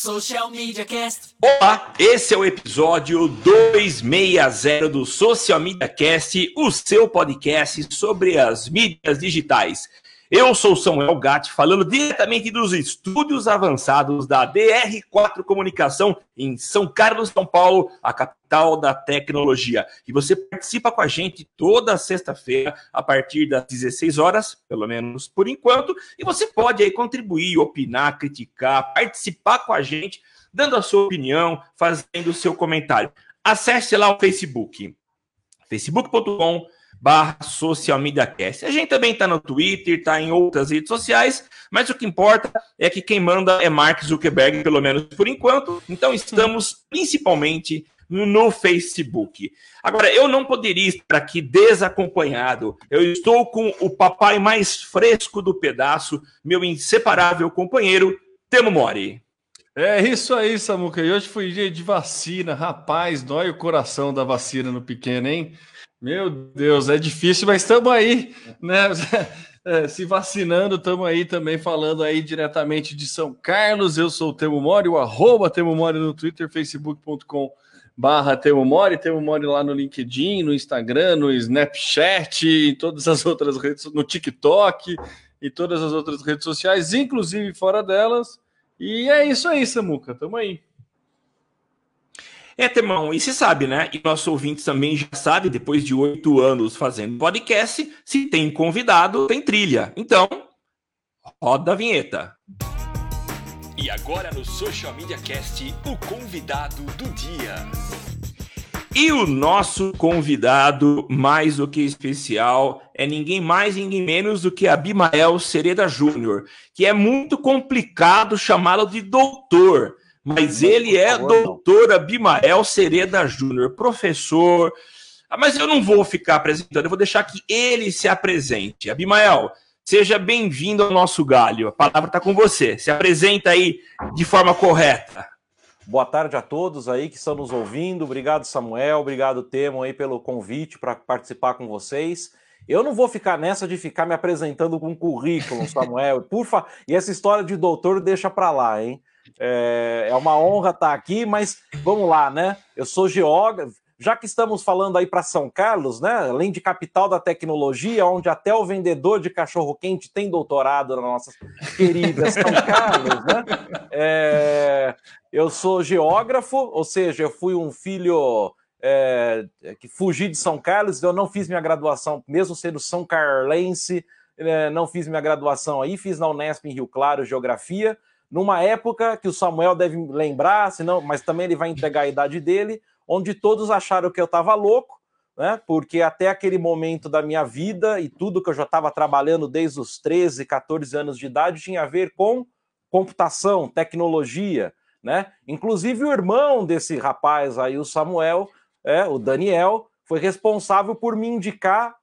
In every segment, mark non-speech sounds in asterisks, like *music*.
Social Media Cast. Olá, esse é o episódio 260 do Social Media Cast, o seu podcast sobre as mídias digitais. Eu sou Samuel Gatti, falando diretamente dos estúdios avançados da DR4 Comunicação em São Carlos, São Paulo, a capital da tecnologia. E você participa com a gente toda sexta-feira, a partir das 16 horas, pelo menos por enquanto, e você pode aí contribuir, opinar, criticar, participar com a gente, dando a sua opinião, fazendo o seu comentário. Acesse lá o Facebook, facebook.com barra Social Media Cast. A gente também está no Twitter, está em outras redes sociais, mas o que importa é que quem manda é Mark Zuckerberg, pelo menos por enquanto. Então estamos principalmente no Facebook. Agora, eu não poderia estar aqui desacompanhado. Eu estou com o papai mais fresco do pedaço, meu inseparável companheiro, Temo Mori. É isso aí, Samuca. E hoje foi dia de vacina. Rapaz, dói o coração da vacina no pequeno, hein? Meu Deus, é difícil, mas estamos aí, né? *laughs* É, se vacinando, estamos aí também falando aí diretamente de São Carlos. Eu sou o Temo Mori, o arroba Temo Mori no Twitter, facebook.com barra Temo Mori, Temo Mori lá no LinkedIn, no Instagram, no Snapchat, em todas as outras redes, no TikTok e todas as outras redes sociais, inclusive fora delas. E é isso aí, Samuca, tamo aí. É, Temão, e se sabe, né? E nossos ouvintes também já sabem, depois de oito anos fazendo podcast, se tem convidado, tem trilha. Então, roda a vinheta. E agora no Social Media Cast, o convidado do dia. E o nosso convidado, mais do que especial, é ninguém mais, ninguém menos do que Abimael Sereda Júnior, que é muito complicado chamá-lo de doutor mas ele é doutor Abimael Sereda Júnior, professor. Ah, mas eu não vou ficar apresentando, eu vou deixar que ele se apresente. Abimael, seja bem-vindo ao nosso galho. A palavra está com você. Se apresenta aí de forma correta. Boa tarde a todos aí que estão nos ouvindo. Obrigado, Samuel. Obrigado, Temo, aí pelo convite para participar com vocês. Eu não vou ficar nessa de ficar me apresentando com currículo, Samuel. Por fa... E essa história de doutor deixa para lá, hein? É, é uma honra estar aqui, mas vamos lá, né? Eu sou geógrafo. Já que estamos falando aí para São Carlos, né? Além de capital da tecnologia, onde até o vendedor de cachorro quente tem doutorado na nossa querida São *laughs* Carlos, né? É, eu sou geógrafo, ou seja, eu fui um filho é, que fugi de São Carlos, eu não fiz minha graduação, mesmo sendo São Carlense, é, não fiz minha graduação aí, fiz na Unesp em Rio Claro, Geografia, numa época que o Samuel deve lembrar, senão, mas também ele vai entregar a idade dele, onde todos acharam que eu estava louco, né? Porque até aquele momento da minha vida e tudo que eu já estava trabalhando desde os 13, 14 anos de idade tinha a ver com computação, tecnologia, né? Inclusive o irmão desse rapaz aí, o Samuel, é, o Daniel, foi responsável por me indicar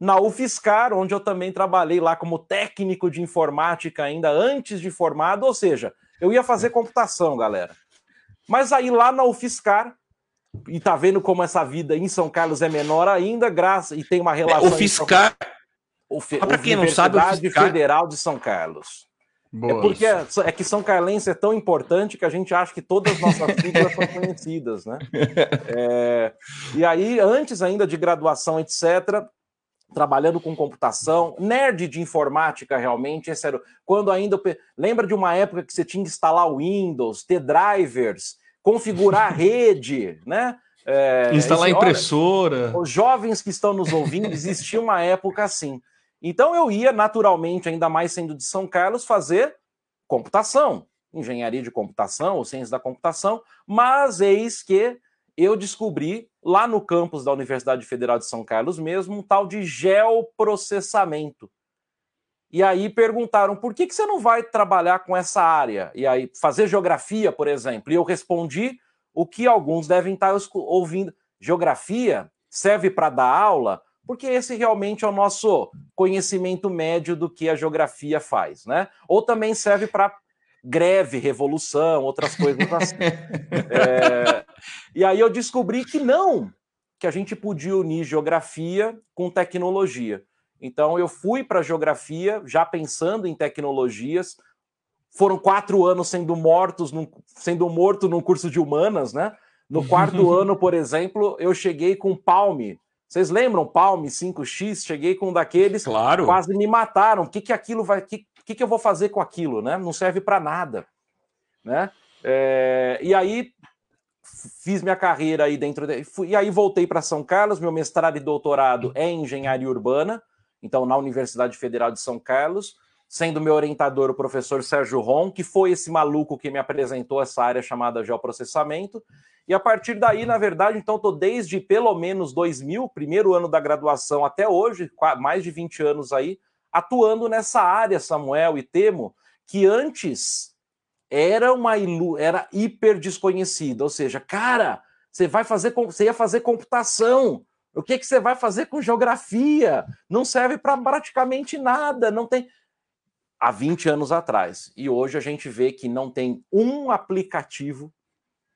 na UFSCar, onde eu também trabalhei lá como técnico de informática ainda antes de formado, ou seja, eu ia fazer computação, galera. Mas aí lá na UFSCar, e tá vendo como essa vida em São Carlos é menor ainda, graça e tem uma relação. É, UFSCar. Então, para quem não sabe, UFSCar... Federal de São Carlos. Boas. É porque é, é, que São Carlense é tão importante que a gente acha que todas as nossas siglas são *laughs* conhecidas, né? É, e aí, antes ainda de graduação, etc., trabalhando com computação, nerd de informática realmente, esse era quando ainda lembra de uma época que você tinha que instalar o Windows, ter drivers, configurar a *laughs* rede, né? É, instalar esse, impressora. Olha, os jovens que estão nos ouvindo, existia uma época assim. Então eu ia naturalmente, ainda mais sendo de São Carlos, fazer computação, engenharia de computação ou ciência da computação, mas eis que eu descobri lá no campus da Universidade Federal de São Carlos mesmo um tal de geoprocessamento. E aí perguntaram por que, que você não vai trabalhar com essa área? E aí, fazer geografia, por exemplo. E eu respondi o que alguns devem estar ouvindo. Geografia serve para dar aula, porque esse realmente é o nosso conhecimento médio do que a geografia faz, né? Ou também serve para greve, revolução, outras coisas assim. é, e aí eu descobri que não, que a gente podia unir geografia com tecnologia. Então eu fui para geografia já pensando em tecnologias, foram quatro anos sendo mortos, num, sendo morto num curso de humanas, né? No quarto *laughs* ano, por exemplo, eu cheguei com Palme. Vocês lembram Palme 5X? Cheguei com um daqueles, claro. quase me mataram. O que que aquilo vai, que que, que eu vou fazer com aquilo, né? Não serve para nada, né? É, e aí fiz minha carreira aí dentro de, fui, e aí voltei para São Carlos. Meu mestrado e doutorado é em engenharia urbana, então na Universidade Federal de São Carlos sendo meu orientador o professor Sérgio Ron, que foi esse maluco que me apresentou essa área chamada geoprocessamento. E a partir daí, na verdade, então estou desde pelo menos 2000, primeiro ano da graduação até hoje, mais de 20 anos aí, atuando nessa área, Samuel e Temo, que antes era uma ilu era hiper desconhecida, ou seja, cara, você vai fazer você ia fazer computação. O que que você vai fazer com geografia? Não serve para praticamente nada, não tem há 20 anos atrás. E hoje a gente vê que não tem um aplicativo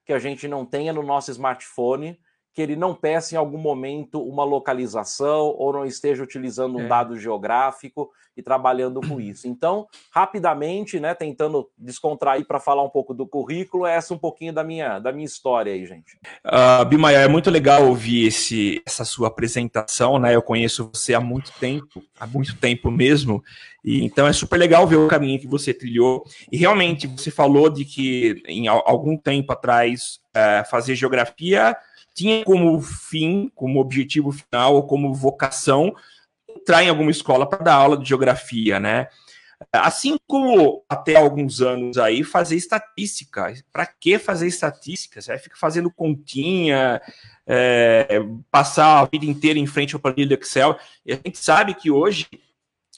que a gente não tenha no nosso smartphone que ele não peça em algum momento uma localização ou não esteja utilizando um é. dado geográfico e trabalhando com *clears throat* isso. Então, rapidamente, né, tentando descontrair para falar um pouco do currículo, essa é um pouquinho da minha, da minha história aí, gente. Uh, Bimaia, é muito legal ouvir esse, essa sua apresentação, né? Eu conheço você há muito tempo, há muito tempo mesmo, e então é super legal ver o caminho que você trilhou. E realmente, você falou de que em algum tempo atrás uh, fazer geografia tinha como fim, como objetivo final ou como vocação entrar em alguma escola para dar aula de geografia, né? Assim como até alguns anos aí fazer estatística. Para que fazer estatística? Você vai ficar fazendo continha, é, passar a vida inteira em frente ao planilha do Excel. E a gente sabe que hoje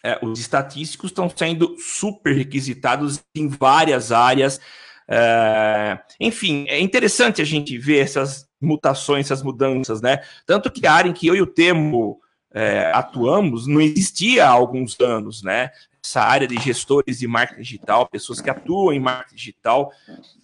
é, os estatísticos estão sendo super requisitados em várias áreas. É, enfim, é interessante a gente ver essas mutações, essas mudanças, né? Tanto que a área em que eu e o Temo é, atuamos não existia há alguns anos, né? Essa área de gestores de marketing digital, pessoas que atuam em marketing digital.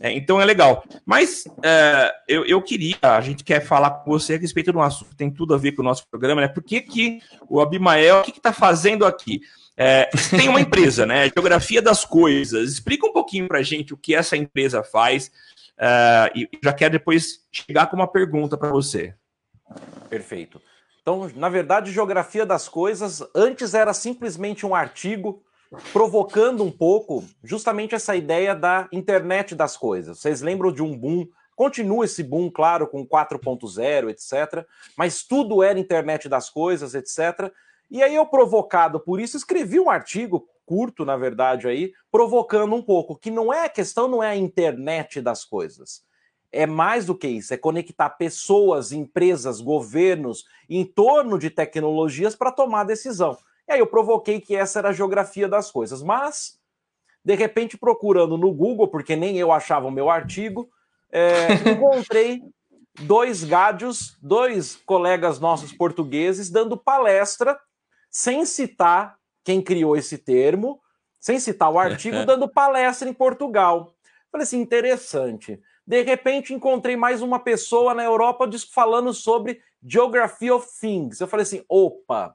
É, então é legal. Mas é, eu, eu queria, a gente quer falar com você a respeito de um assunto que tem tudo a ver com o nosso programa, né? Por que, que o Abimael, o que está fazendo aqui? É, tem uma empresa, né? Geografia das Coisas. Explica um pouquinho para gente o que essa empresa faz. Uh, e já quero depois chegar com uma pergunta para você. Perfeito. Então, na verdade, Geografia das Coisas antes era simplesmente um artigo provocando um pouco justamente essa ideia da internet das coisas. Vocês lembram de um boom? Continua esse boom, claro, com 4.0, etc. Mas tudo era internet das coisas, etc. E aí eu, provocado por isso, escrevi um artigo curto, na verdade, aí, provocando um pouco, que não é a questão, não é a internet das coisas. É mais do que isso, é conectar pessoas, empresas, governos em torno de tecnologias para tomar decisão. E aí eu provoquei que essa era a geografia das coisas. Mas, de repente, procurando no Google, porque nem eu achava o meu artigo, é, *laughs* encontrei dois gádios, dois colegas nossos portugueses, dando palestra sem citar quem criou esse termo, sem citar o artigo, *laughs* dando palestra em Portugal. Falei assim, interessante. De repente encontrei mais uma pessoa na Europa falando sobre Geography of Things. Eu falei assim, opa,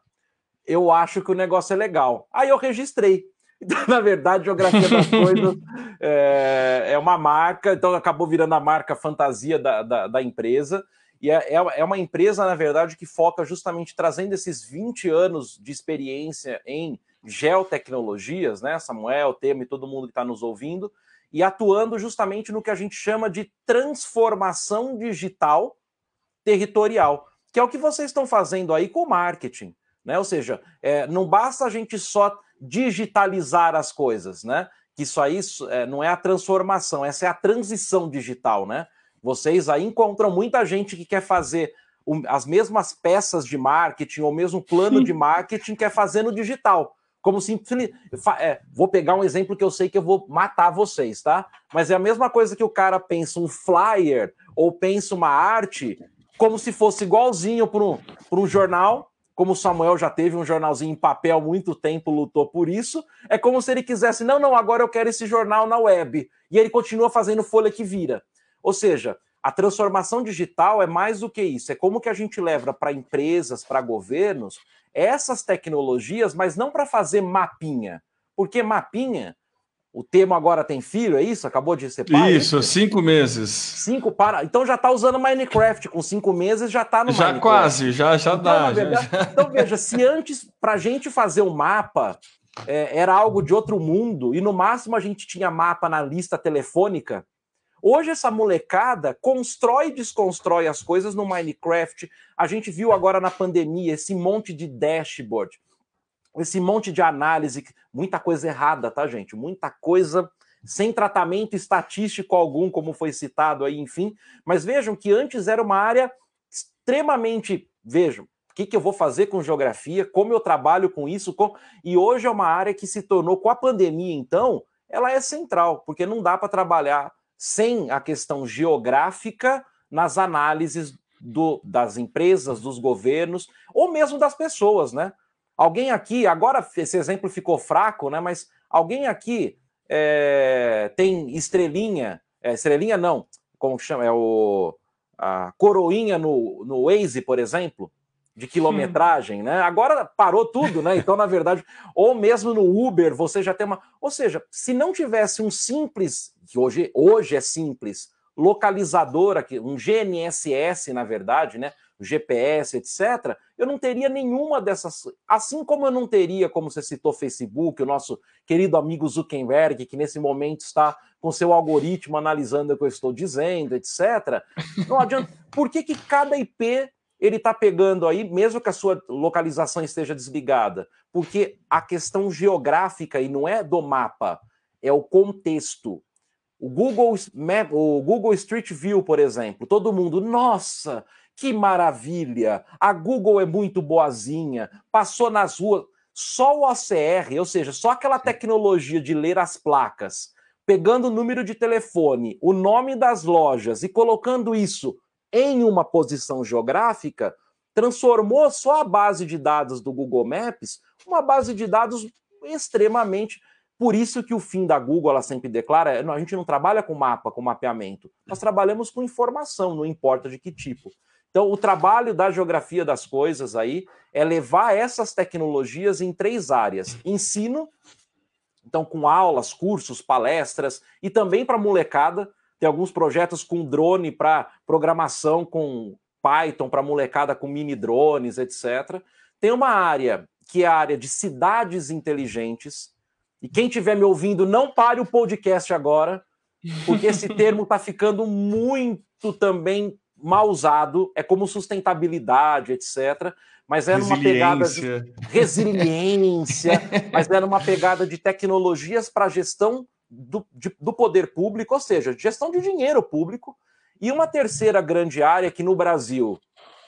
eu acho que o negócio é legal. Aí eu registrei. *laughs* Então, na verdade, Geografia das *laughs* Coisas é, é, uma marca, então acabou virando a marca fantasia da, da, da empresa. E é, é, é uma empresa, na verdade, que foca justamente trazendo esses 20 anos de experiência em geotecnologias, né? Samuel, Temo e todo mundo que está nos ouvindo, e atuando justamente no que a gente chama de transformação digital territorial, que é o que vocês estão fazendo aí com o marketing. Né? Ou seja, é, não basta a gente só digitalizar as coisas, né? Que isso aí é, não é a transformação, essa é a transição digital, né? Vocês aí encontram muita gente que quer fazer as mesmas peças de marketing ou mesmo plano de marketing quer fazer no digital. Como se. É, vou pegar um exemplo que eu sei que eu vou matar vocês, tá? Mas é a mesma coisa que o cara pensa um flyer ou pensa uma arte como se fosse igualzinho para um, um jornal, como o Samuel já teve um jornalzinho em papel muito tempo, lutou por isso. É como se ele quisesse, não, não, agora eu quero esse jornal na web. E ele continua fazendo folha que vira. Ou seja, a transformação digital é mais do que isso, é como que a gente leva para empresas, para governos, essas tecnologias, mas não para fazer mapinha. Porque mapinha, o Temo agora tem filho, é isso? Acabou de ser pai? É isso, cinco meses. Cinco para. Então já está usando Minecraft. Com cinco meses já está no já Minecraft. quase, já, já então, dá. Verdade, já... Então veja, se antes, para a gente fazer o um mapa, é, era algo de outro mundo, e no máximo a gente tinha mapa na lista telefônica, hoje essa molecada constrói e desconstrói as coisas no Minecraft. A gente viu agora na pandemia esse monte de dashboard esse monte de análise, muita coisa errada, tá, gente? Muita coisa sem tratamento estatístico algum, como foi citado aí, enfim. Mas vejam que antes era uma área extremamente. Vejam, o que, que eu vou fazer com geografia, como eu trabalho com isso, com... e hoje é uma área que se tornou, com a pandemia, então, ela é central, porque não dá para trabalhar sem a questão geográfica nas análises do, das empresas, dos governos, ou mesmo das pessoas, né? Alguém aqui, agora esse exemplo ficou fraco, né? Mas alguém aqui é, tem estrelinha, é, estrelinha não, como chama? É o a coroinha no, no Waze, por exemplo, de quilometragem, né? Agora parou tudo, né? Então, na verdade, *laughs* ou mesmo no Uber, você já tem uma. Ou seja, se não tivesse um simples, que hoje, hoje é simples, localizador aqui, um GNSS, na verdade, né? GPS, etc., eu não teria nenhuma dessas. Assim como eu não teria, como você citou, Facebook, o nosso querido amigo Zuckerberg, que nesse momento está com seu algoritmo analisando o que eu estou dizendo, etc. Não adianta. Por que, que cada IP ele está pegando aí, mesmo que a sua localização esteja desligada? Porque a questão geográfica e não é do mapa, é o contexto. O Google, Map, o Google Street View, por exemplo, todo mundo, nossa, que maravilha! A Google é muito boazinha, passou nas ruas. Só o OCR, ou seja, só aquela tecnologia de ler as placas, pegando o número de telefone, o nome das lojas e colocando isso em uma posição geográfica, transformou só a base de dados do Google Maps uma base de dados extremamente. Por isso que o fim da Google ela sempre declara: a gente não trabalha com mapa, com mapeamento, nós trabalhamos com informação, não importa de que tipo. Então, o trabalho da geografia das coisas aí é levar essas tecnologias em três áreas: ensino, então com aulas, cursos, palestras, e também para molecada. Tem alguns projetos com drone para programação com Python para molecada com mini drones, etc. Tem uma área que é a área de cidades inteligentes. E quem estiver me ouvindo, não pare o podcast agora, porque esse *laughs* termo está ficando muito também mal usado, é como sustentabilidade, etc. Mas era uma pegada de resiliência, *laughs* mas era uma pegada de tecnologias para gestão do, de, do poder público, ou seja, gestão de dinheiro público. E uma terceira grande área que no Brasil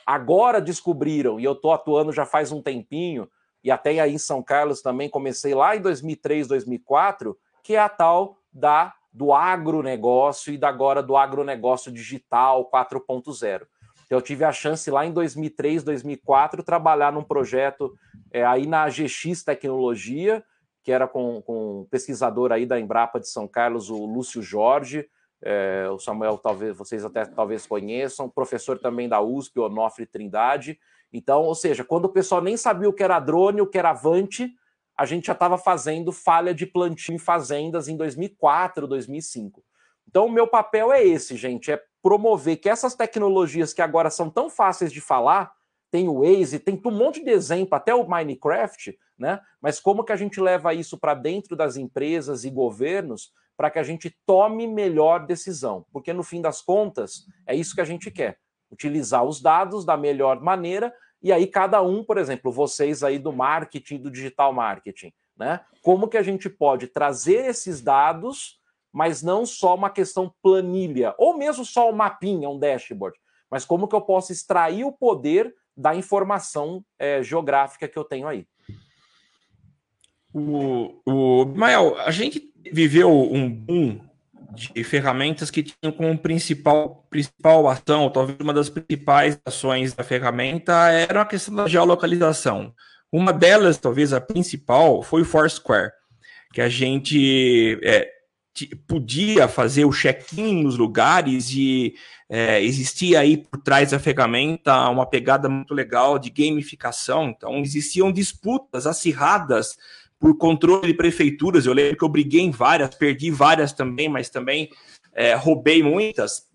agora descobriram, e eu estou atuando já faz um tempinho, e até aí em São Carlos também comecei lá em 2003, 2004, que é a tal da do agronegócio e da agora do agronegócio digital 4.0. Eu tive a chance lá em 2003, 2004 trabalhar num projeto é, aí na GX Tecnologia, que era com, com um pesquisador aí da Embrapa de São Carlos, o Lúcio Jorge, é, o Samuel talvez vocês até talvez conheçam, professor também da USP, Onofre Trindade. Então, ou seja, quando o pessoal nem sabia o que era drone, o que era Avante, a gente já estava fazendo falha de plantio em fazendas em 2004, 2005. Então, o meu papel é esse, gente: é promover que essas tecnologias que agora são tão fáceis de falar, tem o Waze, tem um monte de exemplo, até o Minecraft, né? Mas como que a gente leva isso para dentro das empresas e governos para que a gente tome melhor decisão? Porque no fim das contas, é isso que a gente quer: utilizar os dados da melhor maneira e aí cada um, por exemplo, vocês aí do marketing, do digital marketing, né? Como que a gente pode trazer esses dados, mas não só uma questão planilha, ou mesmo só um mapinha, um dashboard, mas como que eu posso extrair o poder da informação é, geográfica que eu tenho aí. O, o Mael, a gente viveu um boom de ferramentas que tinham como principal, principal ação, talvez uma das principais ações da ferramenta, era a questão da geolocalização. Uma delas, talvez a principal, foi o Foursquare, que a gente é, podia fazer o check-in nos lugares e é, existia aí por trás da ferramenta uma pegada muito legal de gamificação. Então, existiam disputas acirradas por controle de prefeituras. Eu lembro que eu briguei em várias, perdi várias também, mas também é, roubei muitas.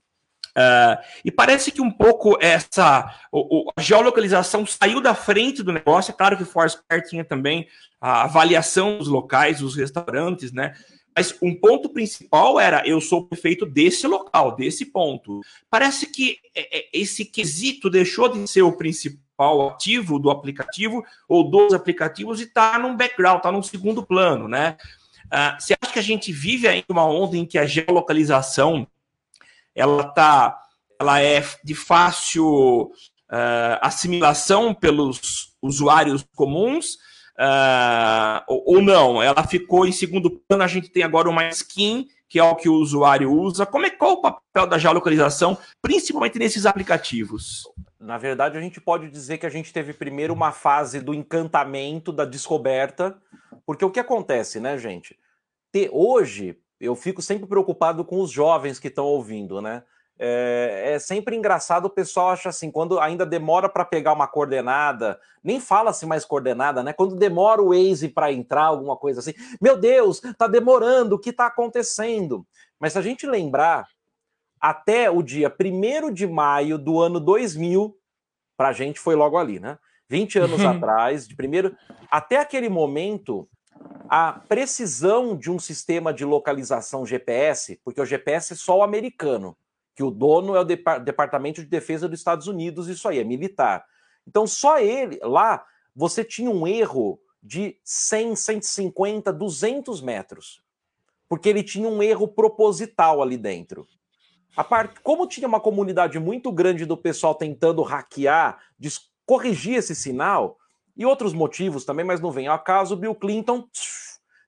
Uh, e parece que um pouco essa o, o, a geolocalização saiu da frente do negócio. É claro que Foursquare tinha também a avaliação dos locais, dos restaurantes, né? Mas um ponto principal era eu sou prefeito desse local, desse ponto. Parece que é, é, esse quesito deixou de ser o principal ativo do aplicativo ou dos aplicativos e está num background, está num segundo plano, né? Uh, você acha que a gente vive ainda uma onda em que a geolocalização ela tá, ela é de fácil uh, assimilação pelos usuários comuns? Uh, ou, não, ela ficou em segundo plano. A gente tem agora uma skin, que é o que o usuário usa. Como é qual o papel da geolocalização, principalmente nesses aplicativos? Na verdade, a gente pode dizer que a gente teve primeiro uma fase do encantamento, da descoberta, porque o que acontece, né, gente? Ter, hoje, eu fico sempre preocupado com os jovens que estão ouvindo, né? É, é, sempre engraçado o pessoal acha assim, quando ainda demora para pegar uma coordenada, nem fala-se mais coordenada, né? Quando demora o Waze para entrar, alguma coisa assim, meu Deus, tá demorando, o que está acontecendo? Mas se a gente lembrar, até o dia 1 de maio do ano 2000, para a gente foi logo ali, né? 20 anos atrás, de primeiro, até aquele momento, a precisão de um sistema de localização GPS, porque o GPS é só o americano, que o dono é o Departamento de Defesa dos Estados Unidos, isso aí, é militar. Então, só ele, lá, você tinha um erro de 100, 150, 200 metros. Porque ele tinha um erro proposital ali dentro. A parte, como tinha uma comunidade muito grande do pessoal tentando hackear, corrigir esse sinal, e outros motivos também, mas não vem ao caso, Bill Clinton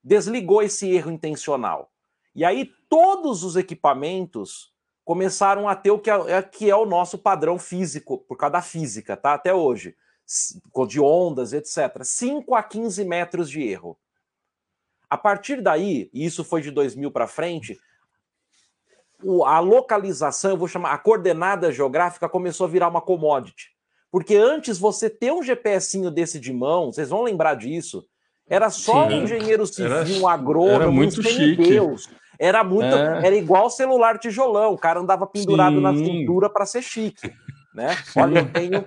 desligou esse erro intencional. E aí todos os equipamentos começaram a ter o que é, é, que é o nosso padrão físico, por causa da física, tá? Até hoje. De ondas, etc. 5 a 15 metros de erro. A partir daí, e isso foi de 2000 para frente, a localização, eu vou chamar, a coordenada geográfica começou a virar uma commodity. Porque antes você ter um GPSinho desse de mão, vocês vão lembrar disso, era só Sim. um engenheiro civil, era, um agrônomo, era muito chique. Deus. Era muito, é. era igual celular tijolão, o cara andava pendurado Sim. na cintura para ser chique, né? Olha, eu tenho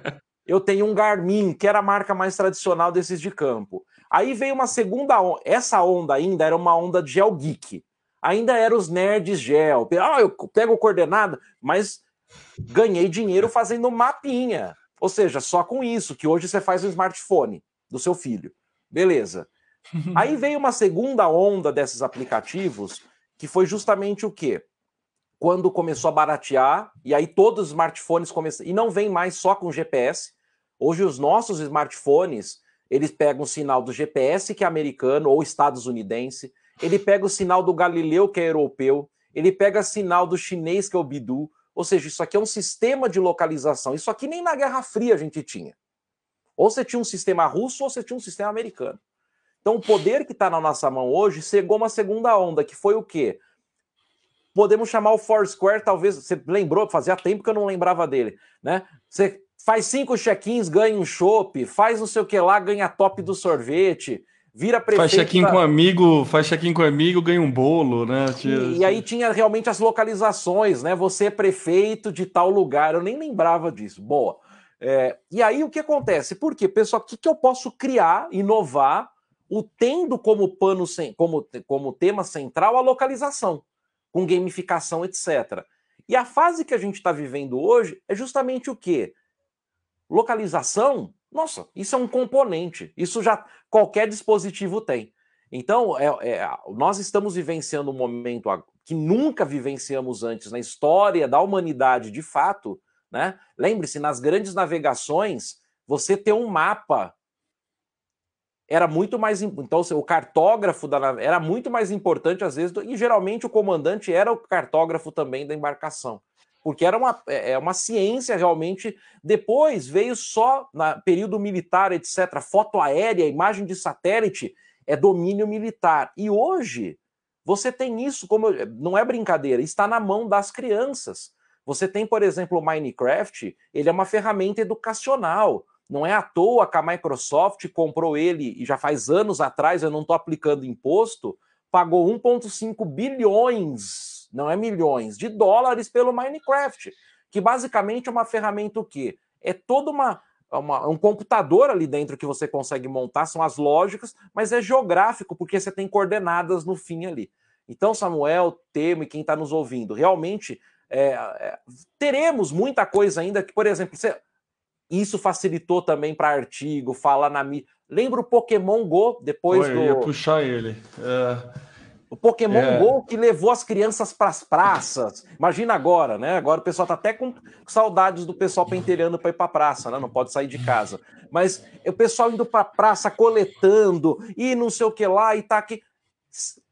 eu tenho um Garmin, que era a marca mais tradicional desses de campo. Aí veio uma segunda onda, essa onda ainda era uma onda de gel geek. Ainda era os nerds gel. Ah, eu pego coordenada, mas ganhei dinheiro fazendo mapinha. Ou seja, só com isso, que hoje você faz no smartphone do seu filho. Beleza. *laughs* Aí veio uma segunda onda desses aplicativos, que foi justamente o quê? Quando começou a baratear, e aí todos os smartphones começaram. E não vem mais só com GPS. Hoje os nossos smartphones, eles pegam o sinal do GPS, que é americano ou estadunidense, ele pega o sinal do Galileu, que é europeu, ele pega o sinal do chinês, que é o Bidu, ou seja, isso aqui é um sistema de localização. Isso aqui nem na Guerra Fria a gente tinha. Ou você tinha um sistema russo ou você tinha um sistema americano. Então, o poder que está na nossa mão hoje chegou uma segunda onda, que foi o quê? Podemos chamar o Foursquare, talvez. Você lembrou, fazia tempo que eu não lembrava dele, né? Você faz cinco check-ins, ganha um chopp, faz não sei o que lá, ganha top do sorvete vira prefeito. Faz check-in com amigo, faz check-in com amigo, ganha um bolo, né? E, e, aí tinha realmente as localizações, né? Você é prefeito de tal lugar, eu nem lembrava disso. Boa. É, e aí o que acontece? Por quê? Pessoal, o que, que eu posso criar, inovar, o tendo como pano, como, como tema central a localização, com gamificação, etc. E a fase que a gente está vivendo hoje é justamente o quê? Localização nossa, isso é um componente. Isso já qualquer dispositivo tem. Então, é, é, nós estamos vivenciando um momento que nunca vivenciamos antes na história da humanidade, de fato. Né? Lembre-se, nas grandes navegações, você ter um mapa era muito mais. Então, o cartógrafo da, era muito mais importante, às vezes, e geralmente o comandante era o cartógrafo também da embarcação porque era uma, é, é uma ciência realmente. Depois veio só na período militar, etc. Foto aérea, imagem de satélite é domínio militar. E hoje você tem isso como não é brincadeira, está na mão das crianças. Você tem, por exemplo, o Minecraft, ele é uma ferramenta educacional. Não é à toa que a Microsoft comprou ele e já faz anos atrás, eu não estou aplicando imposto, pagou 1,5 bilhões, não é milhões, de dólares pelo Minecraft, que basicamente é uma ferramenta o quê? É toda uma, uma, um computador ali dentro que você consegue montar, são as lógicas, mas é geográfico, porque você tem coordenadas no fim ali. Então, Samuel, Temo e quem está nos ouvindo, realmente é, é, teremos muita coisa ainda que, por exemplo, você, isso facilitou também para artigo, fala na mídia. Lembra o Pokémon Go depois Oi, do. Eu ia puxar ele. É... O Pokémon é. Go que levou as crianças para as praças. Imagina agora, né? Agora o pessoal tá até com saudades do pessoal pentelhando para ir para praça, né? Não pode sair de casa. Mas o pessoal indo para praça coletando e não sei o que lá e tá aqui.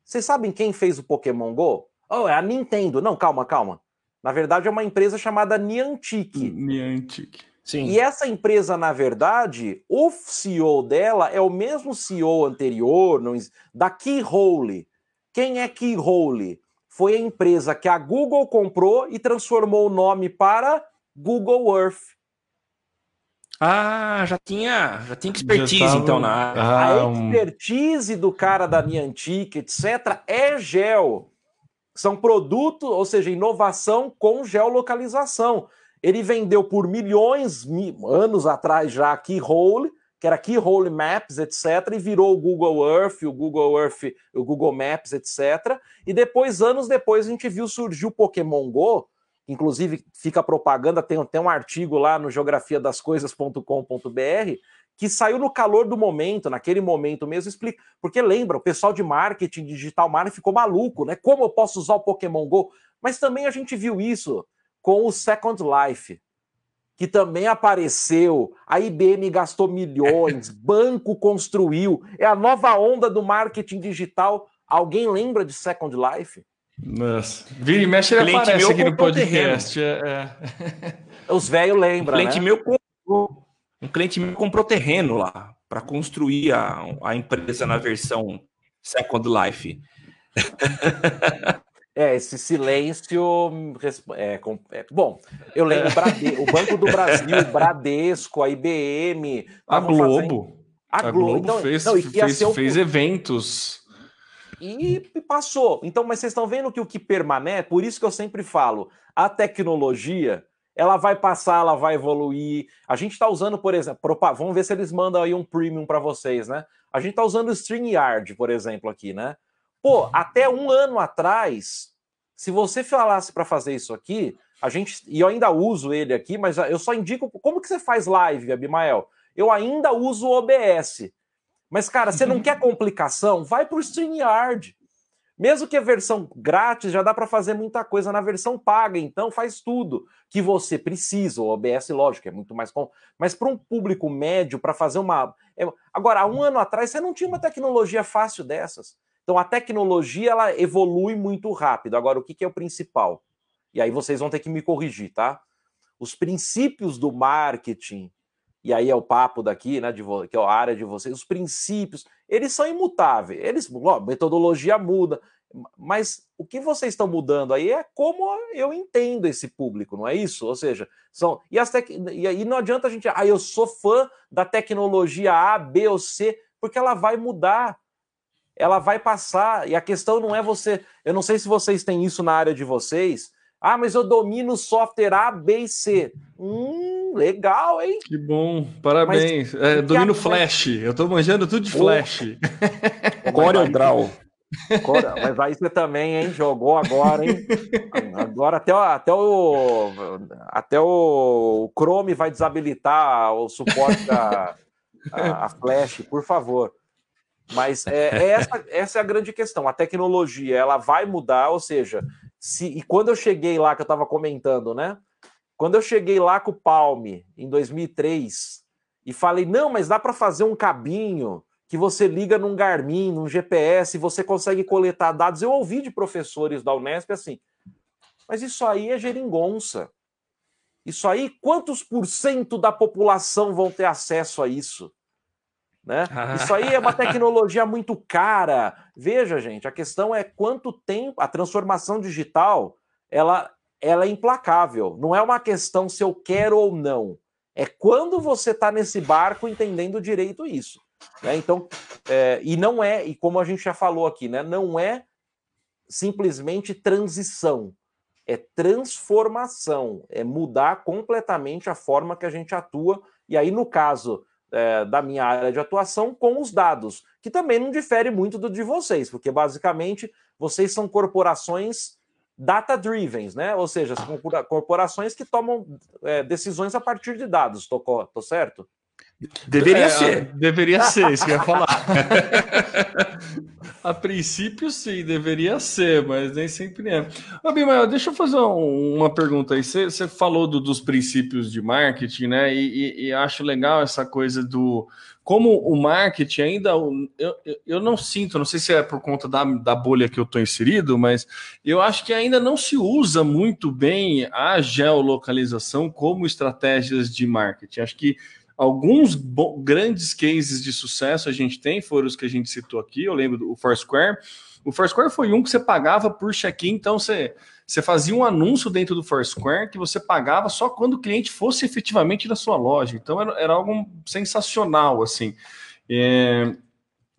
Vocês sabem quem fez o Pokémon Go? Oh, é a Nintendo. Não, calma, calma. Na verdade, é uma empresa chamada Niantic. Niantic. Sim. E essa empresa, na verdade, o CEO dela é o mesmo CEO anterior da Keyhole. Quem é Keyhole? Foi a empresa que a Google comprou e transformou o nome para Google Earth. Ah, já tinha, já tinha expertise já tava... então na área. Ah, a expertise do cara da Niantic, etc, é gel. São produtos, ou seja, inovação com geolocalização. Ele vendeu por milhões, anos atrás já, a Keyhole, que era Keyhole Maps, etc., e virou o Google Earth, o Google Earth, o Google Maps, etc. E depois, anos depois, a gente viu surgir o Pokémon Go, inclusive fica propaganda, tem, tem um artigo lá no geografiadascoisas.com.br, que saiu no calor do momento, naquele momento mesmo, explica. Porque lembra, o pessoal de marketing digital marketing ficou maluco, né? Como eu posso usar o Pokémon Go? Mas também a gente viu isso com o Second Life, que também apareceu. A IBM gastou milhões, *laughs* banco construiu. É a nova onda do marketing digital. Alguém lembra de Second Life? Nossa. Vira e mexe, ele aparece meu aqui no podcast. É, é. Os velhos lembram. Um cliente né? meu comprou, um cliente meu comprou terreno lá para construir a, a empresa na versão Second Life. *laughs* É, esse silêncio. É, é, bom, eu lembro Brade... o Banco do Brasil, o *laughs* Bradesco, a IBM. A Globo. A, a Globo, então, fez, não, fez, fez eventos. E passou. Então, mas vocês estão vendo que o que permanece, por isso que eu sempre falo, a tecnologia, ela vai passar, ela vai evoluir. A gente está usando, por exemplo, vamos ver se eles mandam aí um premium para vocês, né? A gente está usando o StreamYard, por exemplo, aqui, né? Pô, até um ano atrás, se você falasse para fazer isso aqui, a gente. E eu ainda uso ele aqui, mas eu só indico. Como que você faz live, Abimael? Eu ainda uso o OBS. Mas, cara, você não quer complicação? Vai para o StreamYard. Mesmo que a versão grátis já dá para fazer muita coisa na versão paga, então faz tudo que você precisa. O OBS, lógico, é muito mais com, mas para um público médio para fazer uma. É... Agora, há um ano atrás você não tinha uma tecnologia fácil dessas. Então a tecnologia ela evolui muito rápido. Agora, o que, que é o principal? E aí vocês vão ter que me corrigir, tá? Os princípios do marketing, e aí é o papo daqui, né? De, que é a área de vocês, os princípios, eles são imutáveis. Eles, ó, metodologia muda, mas o que vocês estão mudando aí é como eu entendo esse público, não é isso? Ou seja, são. E, as tec... e aí não adianta a gente. Ah, eu sou fã da tecnologia A, B ou C, porque ela vai mudar ela vai passar. E a questão não é você. Eu não sei se vocês têm isso na área de vocês. Ah, mas eu domino software A, B e C. Hum, legal, hein? Que bom, parabéns. Mas, é, domino a... Flash. Eu tô manjando tudo de Flash. *laughs* CorelDRAW. Mas aí você também, hein? Jogou agora, hein? Agora até, até, o, até o Chrome vai desabilitar o suporte a, a, a Flash, por favor. Mas é, é essa, essa é a grande questão. A tecnologia ela vai mudar, ou seja, se e quando eu cheguei lá que eu estava comentando, né? Quando eu cheguei lá com o Palme em 2003 e falei não, mas dá para fazer um cabinho que você liga num Garmin, num GPS, e você consegue coletar dados. Eu ouvi de professores da Unesp assim, mas isso aí é geringonça. Isso aí, quantos por cento da população vão ter acesso a isso? Né? Isso aí é uma tecnologia muito cara. Veja, gente, a questão é quanto tempo a transformação digital ela, ela é implacável. Não é uma questão se eu quero ou não. É quando você está nesse barco entendendo direito isso. Né? Então, é, e não é, e como a gente já falou aqui, né, não é simplesmente transição, é transformação, é mudar completamente a forma que a gente atua. E aí, no caso é, da minha área de atuação, com os dados, que também não difere muito do de vocês, porque basicamente vocês são corporações data-driven, né? Ou seja, são corporações que tomam é, decisões a partir de dados, tô, tô certo? Deveria é, ser. Deveria *laughs* ser, isso que eu ia falar. *laughs* a princípio, sim, deveria ser, mas nem sempre é. Ô, Bimael, deixa eu fazer uma pergunta aí. Você, você falou do, dos princípios de marketing, né? E, e, e, acho legal essa coisa do. Como o marketing ainda. Eu, eu não sinto, não sei se é por conta da, da bolha que eu estou inserido, mas eu acho que ainda não se usa muito bem a geolocalização como estratégias de marketing. Acho que Alguns grandes cases de sucesso a gente tem, foram os que a gente citou aqui. Eu lembro do Foursquare. O Foursquare foi um que você pagava por check-in, então você, você fazia um anúncio dentro do Foursquare que você pagava só quando o cliente fosse efetivamente na sua loja. Então era, era algo sensacional, assim. É,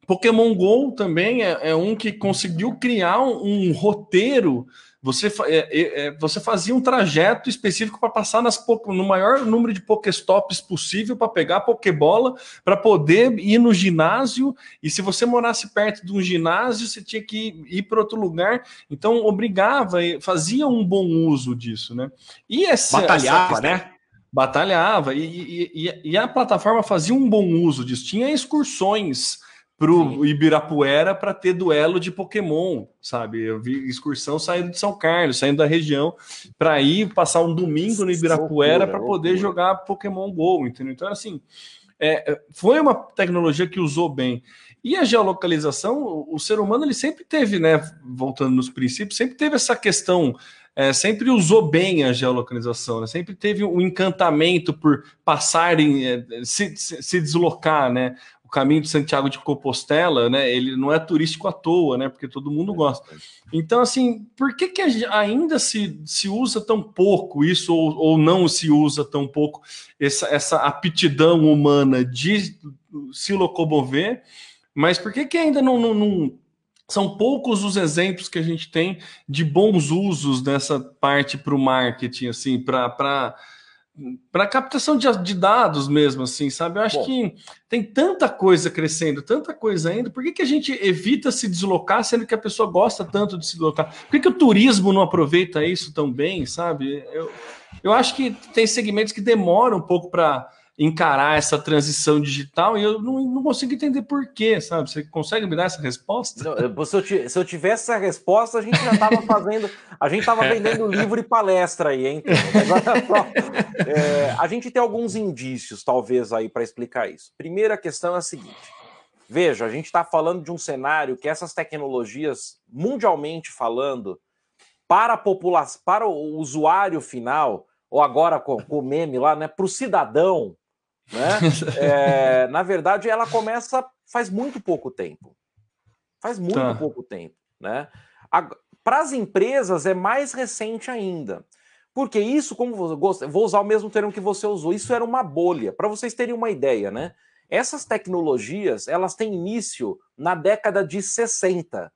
Pokémon Go também é, é, um que conseguiu criar um, um roteiro você, é, é, é, você fazia um trajeto específico para passar nas, no maior número de Pokéstops possível para pegar a Pokébola, para poder ir no ginásio. E se você morasse perto de um ginásio, você tinha que ir para outro lugar. Então, obrigava, fazia um bom uso disso, né? E essa, Batalhava, essa, né? Batalhava. E, e, e, a plataforma fazia um bom uso disso. Tinha excursões para o Ibirapuera para ter duelo de Pokémon, sabe? Eu vi excursão saindo de São Carlos, saindo da região, para ir passar um domingo no Ibirapuera para poder jogar Pokémon Go, entendeu? Então, assim, é, é, foi uma tecnologia que usou bem. E a geolocalização, o, o ser humano ele sempre teve, né? Voltando nos princípios, sempre teve essa questão é, sempre usou bem a geolocalização, né? sempre teve um encantamento por passarem, é, se, se, se, deslocar, né? O caminho de Santiago de Compostela, né? Ele não é turístico à toa, né? Porque todo mundo gosta. Então, assim, por que, que ainda se, se usa tão pouco isso, ou, ou não se usa tão pouco essa, essa aptidão humana de se locomover? Mas por que, que ainda não, não, não são poucos os exemplos que a gente tem de bons usos dessa parte para o marketing, assim, para para captação de, de, dados mesmo, assim, sabe? Eu acho Bom. que tem tanta coisa crescendo, tanta coisa ainda. Por que, que a gente evita se deslocar, sendo que a pessoa gosta tanto de se deslocar? Por que, que o turismo não aproveita isso tão bem, sabe? Eu, eu acho que tem segmentos que demoram um pouco para encarar essa transição digital e eu não, não consigo entender por quê, sabe? Você consegue me dar essa resposta? Não, se, eu, se eu tivesse essa resposta, a gente já estava fazendo, a gente estava vendendo livro e palestra aí, hein? *laughs* é, a gente tem alguns indícios, talvez, aí para explicar isso. Primeira questão é a seguinte: veja, a gente está falando de um cenário que essas tecnologias, mundialmente falando, para a população, para o usuário final, ou agora com, com o meme lá, né, para o cidadão, né? *laughs* É, na verdade, ela começa faz muito pouco tempo. Faz muito tá. pouco tempo, né? Para as empresas é mais recente ainda. Porque isso, como vou usar o mesmo termo que você usou, isso era uma bolha. Para vocês terem uma ideia, né? Essas tecnologias, elas têm início na década de 60.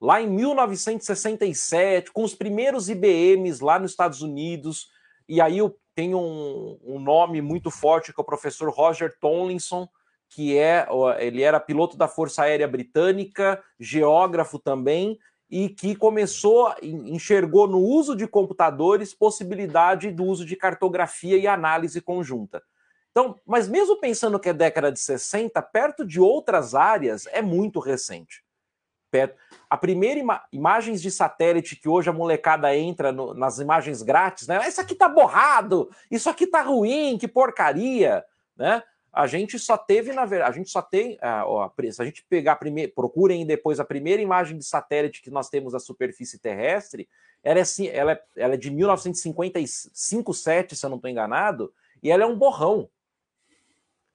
Lá em 1967, com os primeiros IBMs lá nos Estados Unidos, e aí tem um, um nome muito forte que é o professor Roger Tomlinson, que é ele era piloto da Força Aérea Britânica, geógrafo também, e que começou, enxergou no uso de computadores possibilidade do uso de cartografia e análise conjunta. Então, mas mesmo pensando que é década de 60, perto de outras áreas, é muito recente. Perto. A primeira ima imagens de satélite que hoje a molecada entra no, nas imagens grátis, né? Isso aqui tá borrado, isso aqui tá ruim, que porcaria, né? A gente só teve, na verdade, a gente só tem, ah, ó, se a gente pegar a primeira, procurem depois a primeira imagem de satélite que nós temos da superfície terrestre, ela é, ela é, ela é de 1955, 7, se eu não estou enganado, e ela é um borrão.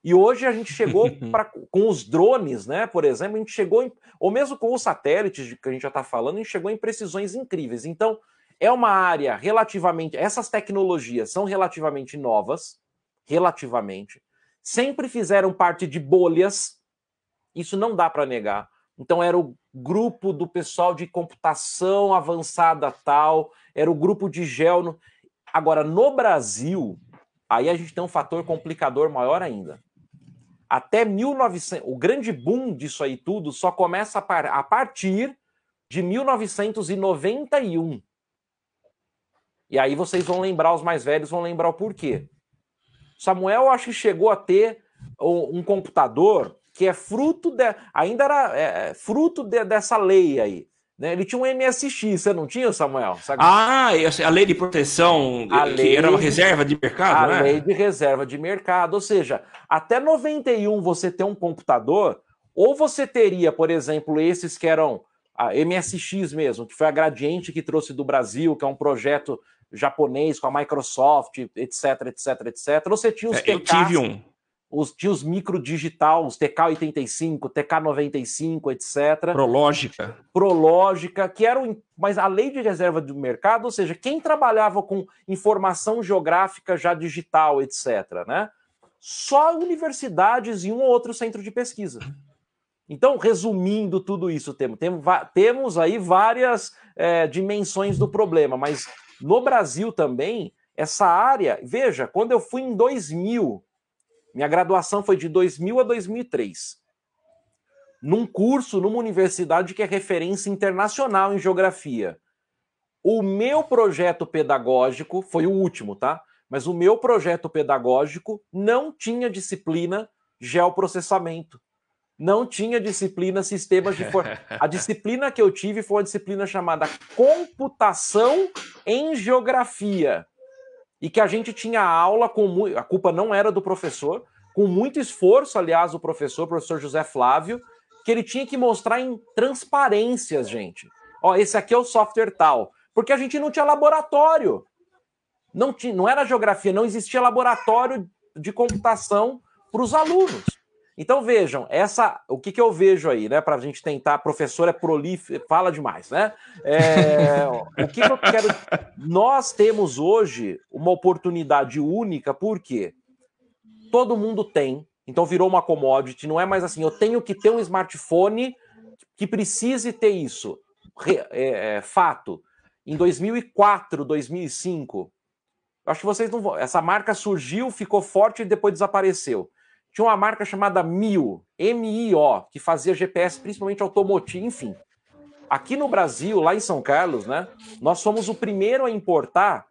E hoje a gente chegou *laughs* pra, com os drones, né? Por exemplo, a gente chegou, em, ou mesmo com os satélites que a gente já está falando, a gente chegou em precisões incríveis. Então, é uma área relativamente. Essas tecnologias são relativamente novas, relativamente. Sempre fizeram parte de bolhas, isso não dá para negar. Então era o grupo do pessoal de computação avançada tal, era o grupo de gel. Agora, no Brasil, aí a gente tem um fator complicador maior ainda. Até 1900, o grande boom disso aí tudo só começa a, par, a partir de 1991. E aí vocês vão lembrar, os mais velhos vão lembrar o porquê. Samuel, acho que chegou a ter um computador que é fruto de, ainda era é, é, fruto de, dessa lei aí. Né? Ele tinha um MSX, você não tinha, Samuel? Sabe? Ah, a lei de proteção, a que lei, era uma reserva de mercado, a né? lei de reserva de mercado. Ou seja, até 91 você ter um computador, ou você teria, por exemplo, esses que eram a MSX mesmo, que foi a Gradiente que trouxe do Brasil, que é um projeto japonês com a Microsoft, etc, etc, etc. Você tinha os é, TKs, Eu tive um os, tinha os micro digital, os TK85, TK95, etc. Prológica. Prológica, que eram. Mas a lei de reserva do mercado, ou seja, quem trabalhava com informação geográfica já digital, etc., né? Só universidades e um ou outro centro de pesquisa. Então, resumindo tudo isso, temos, temos, aí várias é, dimensões do problema, mas no Brasil também, essa área. Veja, quando eu fui em 2000 minha graduação foi de 2000 a 2003. Num curso, numa universidade que é referência internacional em geografia. O meu projeto pedagógico foi o último, tá? Mas o meu projeto pedagógico não tinha disciplina geoprocessamento. Não tinha disciplina sistemas de for... *laughs* A disciplina que eu tive foi uma disciplina chamada computação em geografia e que a gente tinha aula com. A culpa não era do professor, com muito esforço, aliás, o professor, professor José Flávio, que ele tinha que mostrar em transparências, gente. Ó, esse aqui é o software tal. Porque a gente não tinha laboratório. Não, tinha, não era geografia, não existia laboratório de computação para os alunos. Então vejam, essa, o que, que eu vejo aí, né? Para a gente tentar, professor é prolífero, fala demais, né? É, o que, que eu quero. Nós temos hoje uma oportunidade única, porque todo mundo tem, então virou uma commodity, não é mais assim, eu tenho que ter um smartphone que precise ter isso. É, é, fato. Em 2004, 2005, acho que vocês não vão. Essa marca surgiu, ficou forte e depois desapareceu tinha uma marca chamada MIO, M-I-O, que fazia GPS principalmente automotivo, enfim. Aqui no Brasil, lá em São Carlos, né, nós fomos o primeiro a importar,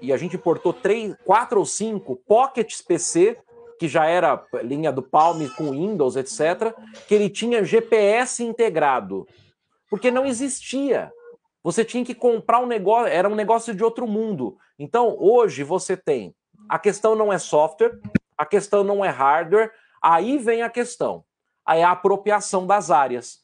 e a gente importou três, quatro ou cinco Pockets PC, que já era linha do Palm com Windows, etc., que ele tinha GPS integrado. Porque não existia. Você tinha que comprar um negócio, era um negócio de outro mundo. Então, hoje você tem. A questão não é software, a questão não é hardware, aí vem a questão. Aí é a apropriação das áreas.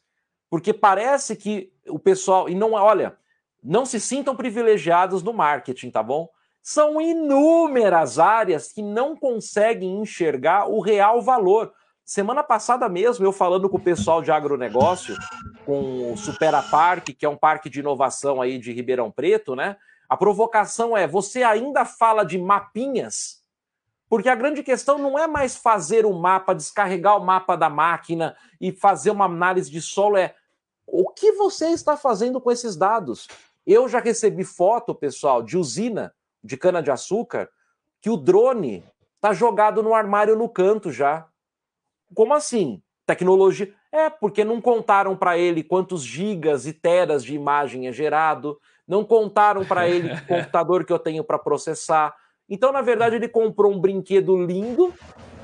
Porque parece que o pessoal. E não olha, não se sintam privilegiados no marketing, tá bom? São inúmeras áreas que não conseguem enxergar o real valor. Semana passada mesmo, eu falando com o pessoal de agronegócio, com o Supera Parque, que é um parque de inovação aí de Ribeirão Preto, né? A provocação é: você ainda fala de mapinhas porque a grande questão não é mais fazer o mapa, descarregar o mapa da máquina e fazer uma análise de solo, é o que você está fazendo com esses dados. Eu já recebi foto, pessoal, de usina de cana-de-açúcar, que o drone está jogado no armário no canto já. Como assim? Tecnologia. É, porque não contaram para ele quantos gigas e teras de imagem é gerado, não contaram para ele o *laughs* computador que eu tenho para processar então, na verdade, ele comprou um brinquedo lindo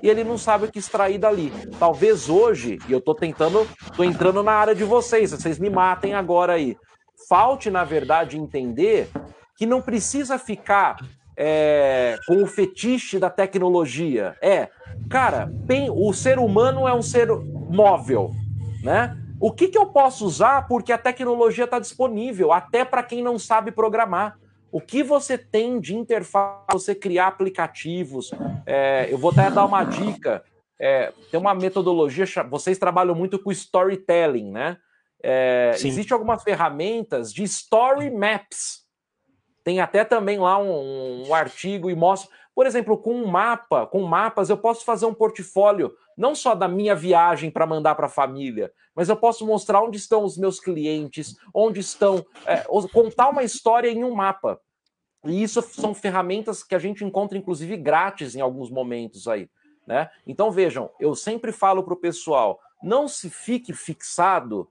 e ele não sabe o que extrair dali. Talvez hoje, e eu tô tentando, tô entrando na área de vocês, vocês me matem agora aí. Falte, na verdade, entender que não precisa ficar é, com o fetiche da tecnologia. É, cara, o ser humano é um ser móvel, né? O que, que eu posso usar porque a tecnologia está disponível, até para quem não sabe programar. O que você tem de interface, você criar aplicativos? É, eu vou até dar uma dica. É, tem uma metodologia, vocês trabalham muito com storytelling, né? É, Existem algumas ferramentas de story maps. Tem até também lá um, um artigo e mostra. Por exemplo, com um mapa, com mapas, eu posso fazer um portfólio não só da minha viagem para mandar para a família, mas eu posso mostrar onde estão os meus clientes, onde estão. É, contar uma história em um mapa. E isso são ferramentas que a gente encontra, inclusive, grátis em alguns momentos aí. Né? Então, vejam, eu sempre falo para o pessoal: não se fique fixado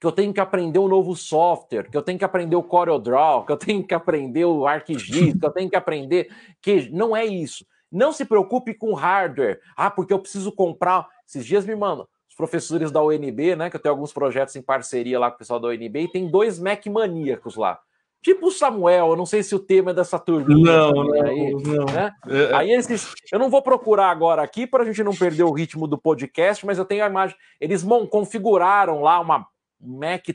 que eu tenho que aprender um novo software, que eu tenho que aprender o CorelDRAW, que eu tenho que aprender o ArcGIS, que eu tenho que aprender que não é isso. Não se preocupe com hardware. Ah, porque eu preciso comprar. Esses dias me mandam os professores da UNB, né? Que eu tenho alguns projetos em parceria lá com o pessoal da UNB, e tem dois Mac maníacos lá. Tipo o Samuel, eu não sei se o tema é dessa turminha. Não, não, aí, não. Né? É, é... Aí esses, eu não vou procurar agora aqui para a gente não perder o ritmo do podcast, mas eu tenho a imagem. Eles configuraram lá uma Mac.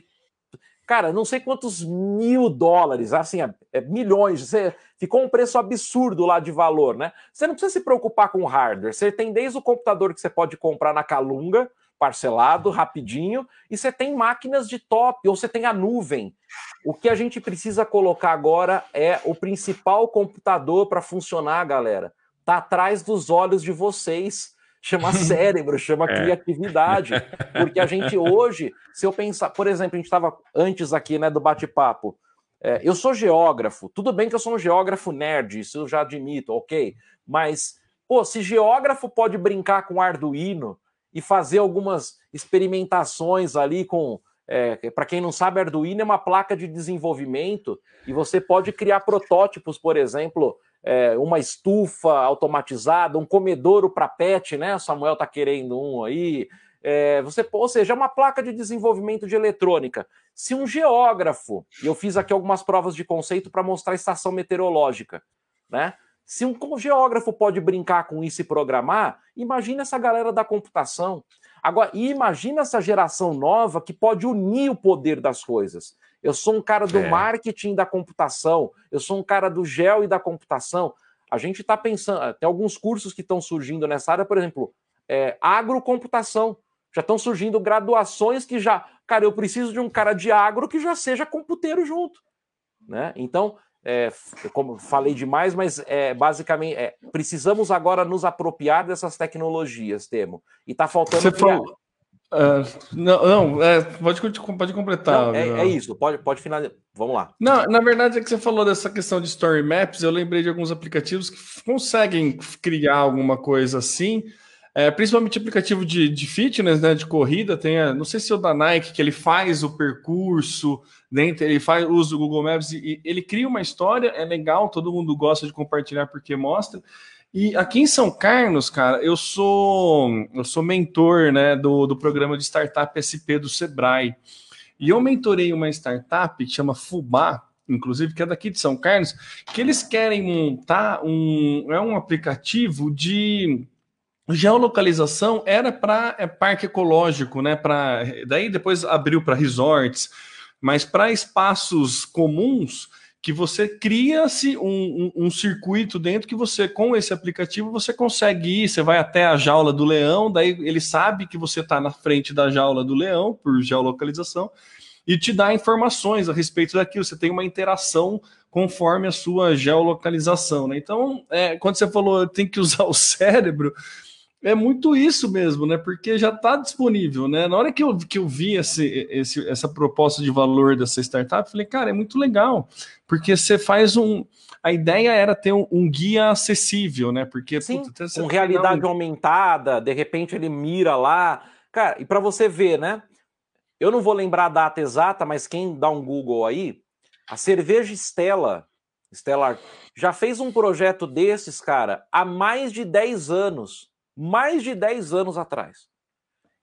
Cara, não sei quantos mil dólares, assim, é, é, milhões. Você, ficou um preço absurdo lá de valor, né? Você não precisa se preocupar com hardware. Você tem desde o computador que você pode comprar na Calunga, parcelado, rapidinho, e você tem máquinas de top, ou você tem a nuvem. O que a gente precisa colocar agora é o principal computador para funcionar, galera. Tá atrás dos olhos de vocês. Chama *laughs* cérebro, chama é. criatividade. Porque a gente hoje, se eu pensar, por exemplo, a gente estava antes aqui né, do bate-papo. É, eu sou geógrafo, tudo bem que eu sou um geógrafo nerd, isso eu já admito, ok. Mas, pô, se geógrafo pode brincar com Arduino, e fazer algumas experimentações ali com. É, para quem não sabe, Arduino é uma placa de desenvolvimento e você pode criar protótipos, por exemplo, é, uma estufa automatizada, um comedouro para pet, né? Samuel está querendo um aí. É, você, ou seja, é uma placa de desenvolvimento de eletrônica. Se um geógrafo, e eu fiz aqui algumas provas de conceito para mostrar a estação meteorológica, né? Se um geógrafo pode brincar com isso e programar, imagina essa galera da computação. Agora, e imagina essa geração nova que pode unir o poder das coisas. Eu sou um cara do é. marketing da computação, eu sou um cara do gel e da computação. A gente está pensando, tem alguns cursos que estão surgindo nessa área, por exemplo, é, agrocomputação. Já estão surgindo graduações que já, cara, eu preciso de um cara de agro que já seja computeiro junto. Né? Então, é, como falei demais, mas é, basicamente é, precisamos agora nos apropriar dessas tecnologias, Temo. E está faltando. Você falou, uh, não, não é, pode, pode completar. Não, é, é, isso, pode, pode finalizar. Vamos lá. Não, na verdade é que você falou dessa questão de story maps, eu lembrei de alguns aplicativos que conseguem criar alguma coisa assim. É, principalmente aplicativo de, de fitness, né, de corrida, tem, a, não sei se é o da Nike, que ele faz o percurso, dentro, ele faz usa o Google Maps e, e ele cria uma história, é legal, todo mundo gosta de compartilhar porque mostra. E aqui em São Carlos, cara, eu sou eu sou mentor, né, do, do programa de startup SP do Sebrae. E eu mentorei uma startup que chama Fubá, inclusive, que é daqui de São Carlos, que eles querem montar um é um aplicativo de geolocalização era para é, parque ecológico, né? Para daí depois abriu para resorts, mas para espaços comuns que você cria-se um, um, um, circuito dentro que você, com esse aplicativo, você consegue ir, você vai até a jaula do leão, daí ele sabe que você está na frente da jaula do leão, por geolocalização, e te dá informações a respeito daquilo. Você tem uma interação conforme a sua geolocalização. Né? Então, é, quando você falou tem que usar o cérebro, é muito isso mesmo, né? Porque já está disponível, né? Na hora que eu, que eu vi esse, esse, essa proposta de valor dessa startup, falei, cara, é muito legal, porque você faz um. A ideia era ter um, um guia acessível, né? Porque Sim, puta, com realidade um... aumentada, de repente ele mira lá. Cara, e para você ver, né? Eu não vou lembrar a data exata, mas quem dá um Google aí, a cerveja Stella, Stellar, já fez um projeto desses, cara, há mais de 10 anos mais de 10 anos atrás.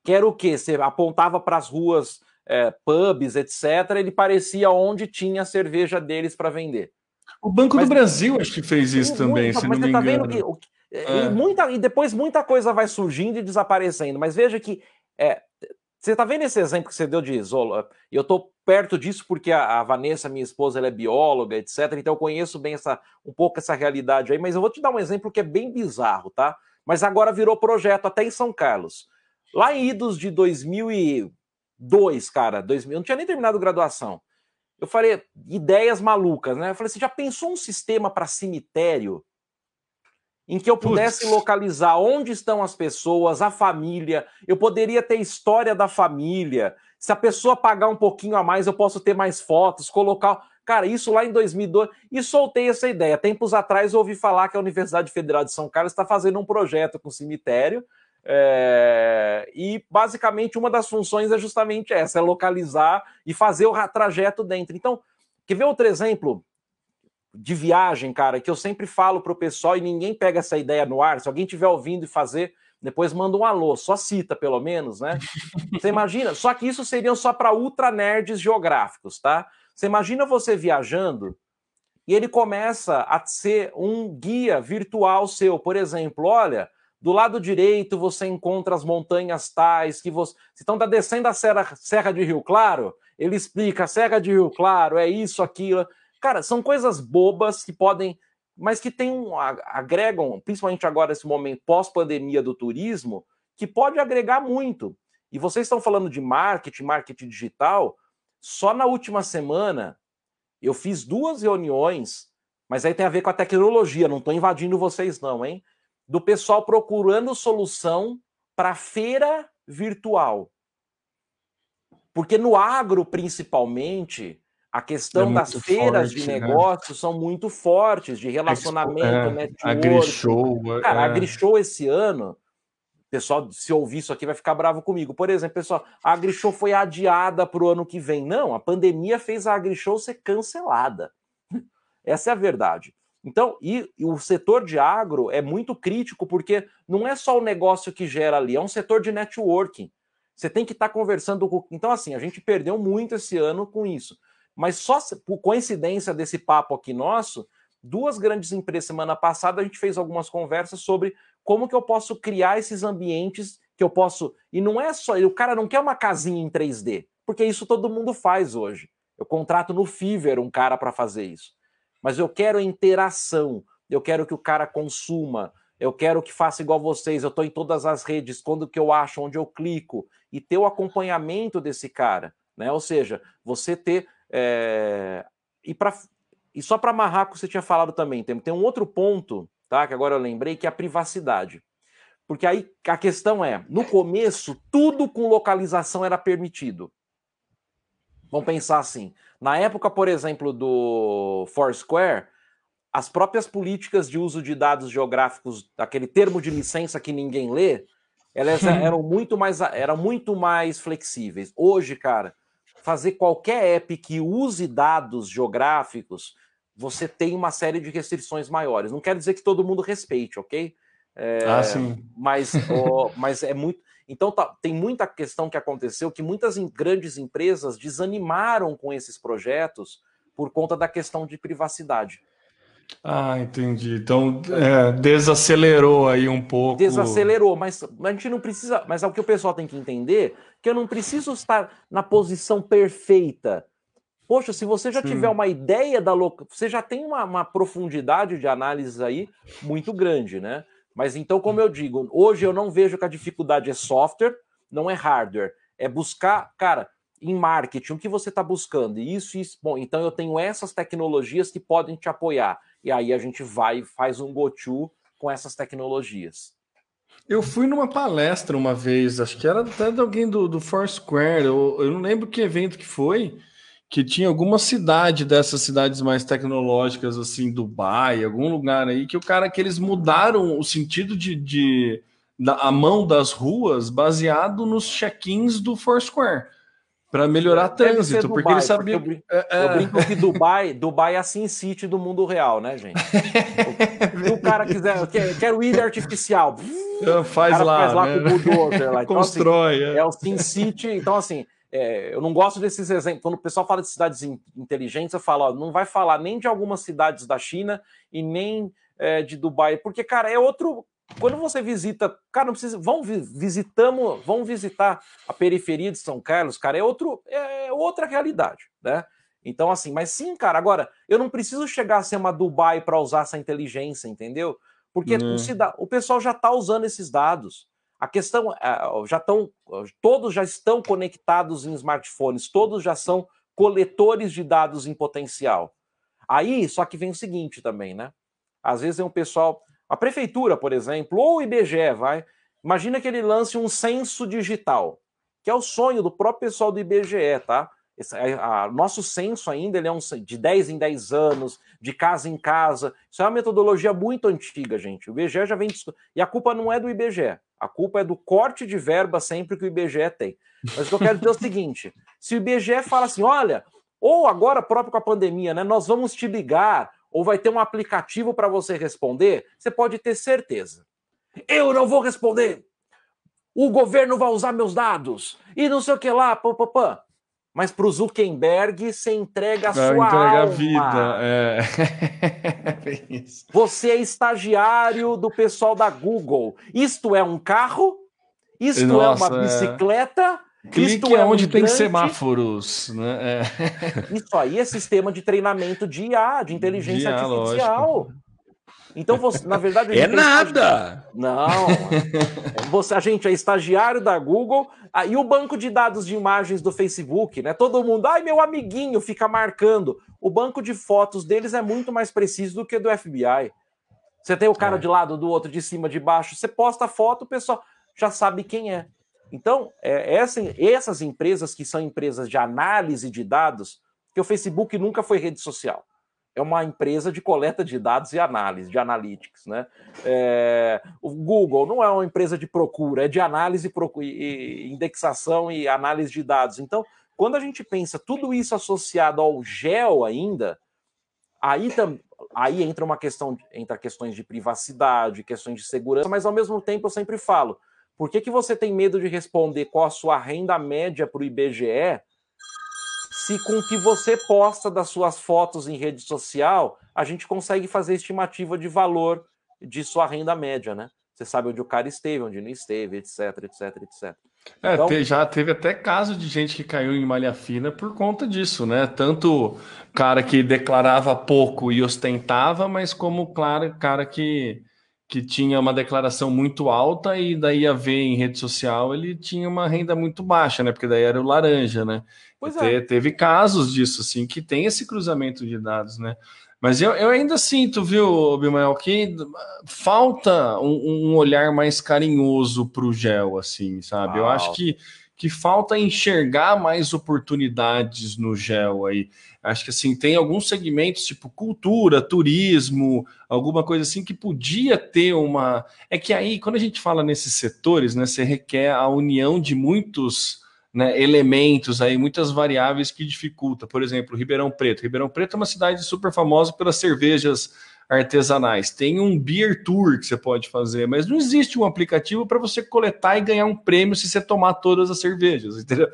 Que era o quê? Você apontava para as ruas, é, pubs, etc., ele parecia onde tinha a cerveja deles para vender. O Banco Mas, do Brasil acho que fez isso também, se não me tá engano. Que, o, é. e, muita, e depois muita coisa vai surgindo e desaparecendo. Mas veja que é, você está vendo esse exemplo que você deu de isola? E eu estou perto disso porque a, a, Vanessa, minha esposa, ela é bióloga, etc. Então eu conheço bem essa, um pouco essa realidade aí. Mas eu vou te dar um exemplo que é bem bizarro, tá? mas agora virou projeto até em São Carlos. Lá em idos de 2002, cara, 2000, não tinha nem terminado graduação. eu falei, ideias malucas, né? Eu falei, você já pensou um sistema para cemitério em que eu pudesse Putz. localizar onde estão as pessoas, a família, eu poderia ter história da família. Se a pessoa pagar um pouquinho a mais, eu posso ter mais fotos, colocar. Cara, isso lá em 2002, e soltei essa ideia. Tempos atrás eu ouvi falar que a Universidade Federal de São Carlos está fazendo um projeto com cemitério, é... e basicamente uma das funções é justamente essa: é localizar e fazer o trajeto dentro. Então, quer ver outro exemplo? de viagem, cara, que eu sempre falo pro pessoal e ninguém pega essa ideia no ar. Se alguém tiver ouvindo e fazer, depois manda um alô, só cita pelo menos, né? Você imagina? Só que isso seriam só para ultra nerds geográficos, tá? Você imagina você viajando e ele começa a ser um guia virtual seu, por exemplo, olha, do lado direito você encontra as montanhas tais que você. Se estão tá descendo a Serra, Serra de Rio Claro, ele explica a Serra de Rio Claro, é isso, aquilo. Cara, são coisas bobas que podem, mas que tem um, agregam, principalmente agora nesse momento pós-pandemia do turismo, que pode agregar muito. E vocês estão falando de marketing, marketing digital. Só na última semana eu fiz duas reuniões, mas aí tem a ver com a tecnologia, não estou invadindo vocês, não, hein? Do pessoal procurando solução para feira virtual. Porque no agro, principalmente, a questão é das feiras forte, de né? negócios né? são muito fortes, de relacionamento, é, network. Agrishow. Cara, é. Agrishow esse ano, pessoal, se ouvir isso aqui, vai ficar bravo comigo. Por exemplo, pessoal, a Agrishow foi adiada para o ano que vem. Não, a pandemia fez a Agrishow ser cancelada. *laughs* Essa é a verdade. Então, e, e, o setor de agro é muito crítico, porque não é só o negócio que gera ali, é um setor de networking. Você tem que estar tá conversando com. Então, assim, a gente perdeu muito esse ano com isso. Mas só por coincidência desse papo aqui nosso, duas grandes empresas semana passada a gente fez algumas conversas sobre como que eu posso criar esses ambientes que eu posso. E não é só. O cara não quer uma casinha em 3D, porque isso todo mundo faz hoje. Eu contrato no Fiverr um cara para fazer isso. Mas eu quero interação, eu quero que o cara consuma, eu quero que faça igual vocês, eu estou em todas as redes, quando que eu acho, onde eu clico, e ter o acompanhamento desse cara. Né? Ou seja, você ter é, e, pra, e só para amarrar o que você tinha falado também, tem, tem um outro ponto, tá? Que agora eu lembrei, que é a privacidade. Porque aí a questão é, no começo, tudo com localização era permitido. Vamos pensar assim. Na época, por exemplo, do Foursquare, as próprias políticas de uso de dados geográficos, aquele termo de licença que ninguém lê, elas eram muito mais, eram muito mais flexíveis. Hoje, cara, fazer qualquer app que use dados geográficos, você tem uma série de restrições maiores. Não quer dizer que todo mundo respeite, ok? É, ah, sim. Mas, ó, mas é muito. Então tá, tem muita questão que aconteceu que muitas grandes empresas desanimaram com esses projetos por conta da questão de privacidade. Ah, entendi. Então é, desacelerou aí um pouco. Desacelerou, mas a gente não precisa. Mas é o que o pessoal tem que entender que eu não preciso estar na posição perfeita. Poxa, se você já Sim. tiver uma ideia da você já tem uma, uma profundidade de análise aí muito grande, né? Mas então, como eu digo, hoje eu não vejo que a dificuldade é software, não é hardware. É buscar, cara, em marketing, o que você está buscando? Isso, isso. Bom, então eu tenho essas tecnologias que podem te apoiar. E aí a gente vai e faz um go-to com essas tecnologias. Eu fui numa palestra uma vez, acho que era até de alguém do, do Foursquare, eu, eu não lembro que evento que foi, que tinha alguma cidade dessas cidades mais tecnológicas, assim, Dubai, algum lugar aí, que o cara que eles mudaram o sentido de, de da, a mão das ruas baseado nos check-ins do Foursquare para melhorar trânsito, Dubai, porque ele sabia. Porque eu, é, é, eu, brinco que Dubai, Dubai é a Sin City do mundo real, né, gente? Se o cara quiser, quer, quer o ilha artificial, faz lá, faz lá né? com o bulldozer lá. Então, Constrói. Assim, é. é. o Sin City, então assim. É, eu não gosto desses exemplos. Quando o pessoal fala de cidades inteligentes, eu falo, ó, não vai falar nem de algumas cidades da China e nem é, de Dubai, porque, cara, é outro, quando você visita, cara, não precisa, vão visitamos, vão visitar a periferia de São Carlos, cara, é outro, é outra realidade, né? Então assim, mas sim, cara, agora eu não preciso chegar a ser uma Dubai para usar essa inteligência, entendeu? Porque uhum. o, o pessoal já está usando esses dados. A questão já estão, todos já estão conectados em smartphones, todos já são coletores de dados em potencial. Aí, só que vem o seguinte também, né? Às vezes é um pessoal, a prefeitura, por exemplo, ou o IBGE, vai, imagina que ele lance um censo digital, que é o sonho do próprio pessoal do IBGE, tá? Esse, a, a, nosso censo ainda ele é um de 10 em 10 anos, de casa em casa. Isso é uma metodologia muito antiga, gente. O IBGE já vem. E a culpa não é do IBGE. A culpa é do corte de verba sempre que o IBGE tem. Mas o que eu quero dizer é o seguinte: se o IBGE fala assim, olha, ou agora próprio com a pandemia, né? Nós vamos te ligar, ou vai ter um aplicativo para você responder, você pode ter certeza. Eu não vou responder. O governo vai usar meus dados. E não sei o que lá, pã, pã, pã mas para o Zuckerberg você entrega a sua entrega alma. a vida. É. *laughs* você é estagiário do pessoal da Google. Isto é um carro? Isto Nossa, é uma bicicleta? É. Clique Isto é onde tem semáforos. Né? É. Isso aí é sistema de treinamento de IA, de inteligência IA, artificial. Lógico. Então, você, na verdade. É nada! Não. *laughs* você, a gente é estagiário da Google ah, e o banco de dados de imagens do Facebook, né? Todo mundo, ai, meu amiguinho, fica marcando. O banco de fotos deles é muito mais preciso do que do FBI. Você tem o cara é. de lado, do outro, de cima, de baixo. Você posta a foto, o pessoal já sabe quem é. Então, é, essa, essas empresas que são empresas de análise de dados, que o Facebook nunca foi rede social é uma empresa de coleta de dados e análise, de analytics. Né? É, o Google não é uma empresa de procura, é de análise, e indexação e análise de dados. Então, quando a gente pensa tudo isso associado ao gel ainda, aí, aí entra uma questão, entra questões de privacidade, questões de segurança, mas ao mesmo tempo eu sempre falo, por que, que você tem medo de responder qual a sua renda média para o IBGE se com o que você posta das suas fotos em rede social, a gente consegue fazer estimativa de valor de sua renda média, né? Você sabe onde o cara esteve, onde não esteve, etc, etc, etc. É, então... já teve até caso de gente que caiu em malha fina por conta disso, né? Tanto cara que declarava pouco e ostentava, mas como claro, cara que, que tinha uma declaração muito alta e daí a ver em rede social ele tinha uma renda muito baixa, né? Porque daí era o laranja, né? Pois é. Teve casos disso, assim, que tem esse cruzamento de dados, né? Mas eu, eu ainda sinto, viu, Bimael, que falta um, um olhar mais carinhoso para o gel, assim, sabe? Eu acho que, que falta enxergar mais oportunidades no gel aí. Acho que assim, tem alguns segmentos, tipo cultura, turismo, alguma coisa assim, que podia ter uma. É que aí, quando a gente fala nesses setores, né, você requer a união de muitos né, elementos aí, muitas variáveis que dificulta. Por exemplo, Ribeirão Preto. Ribeirão Preto é uma cidade super famosa pelas cervejas artesanais. Tem um beer tour que você pode fazer, mas não existe um aplicativo para você coletar e ganhar um prêmio se você tomar todas as cervejas, *laughs* entendeu?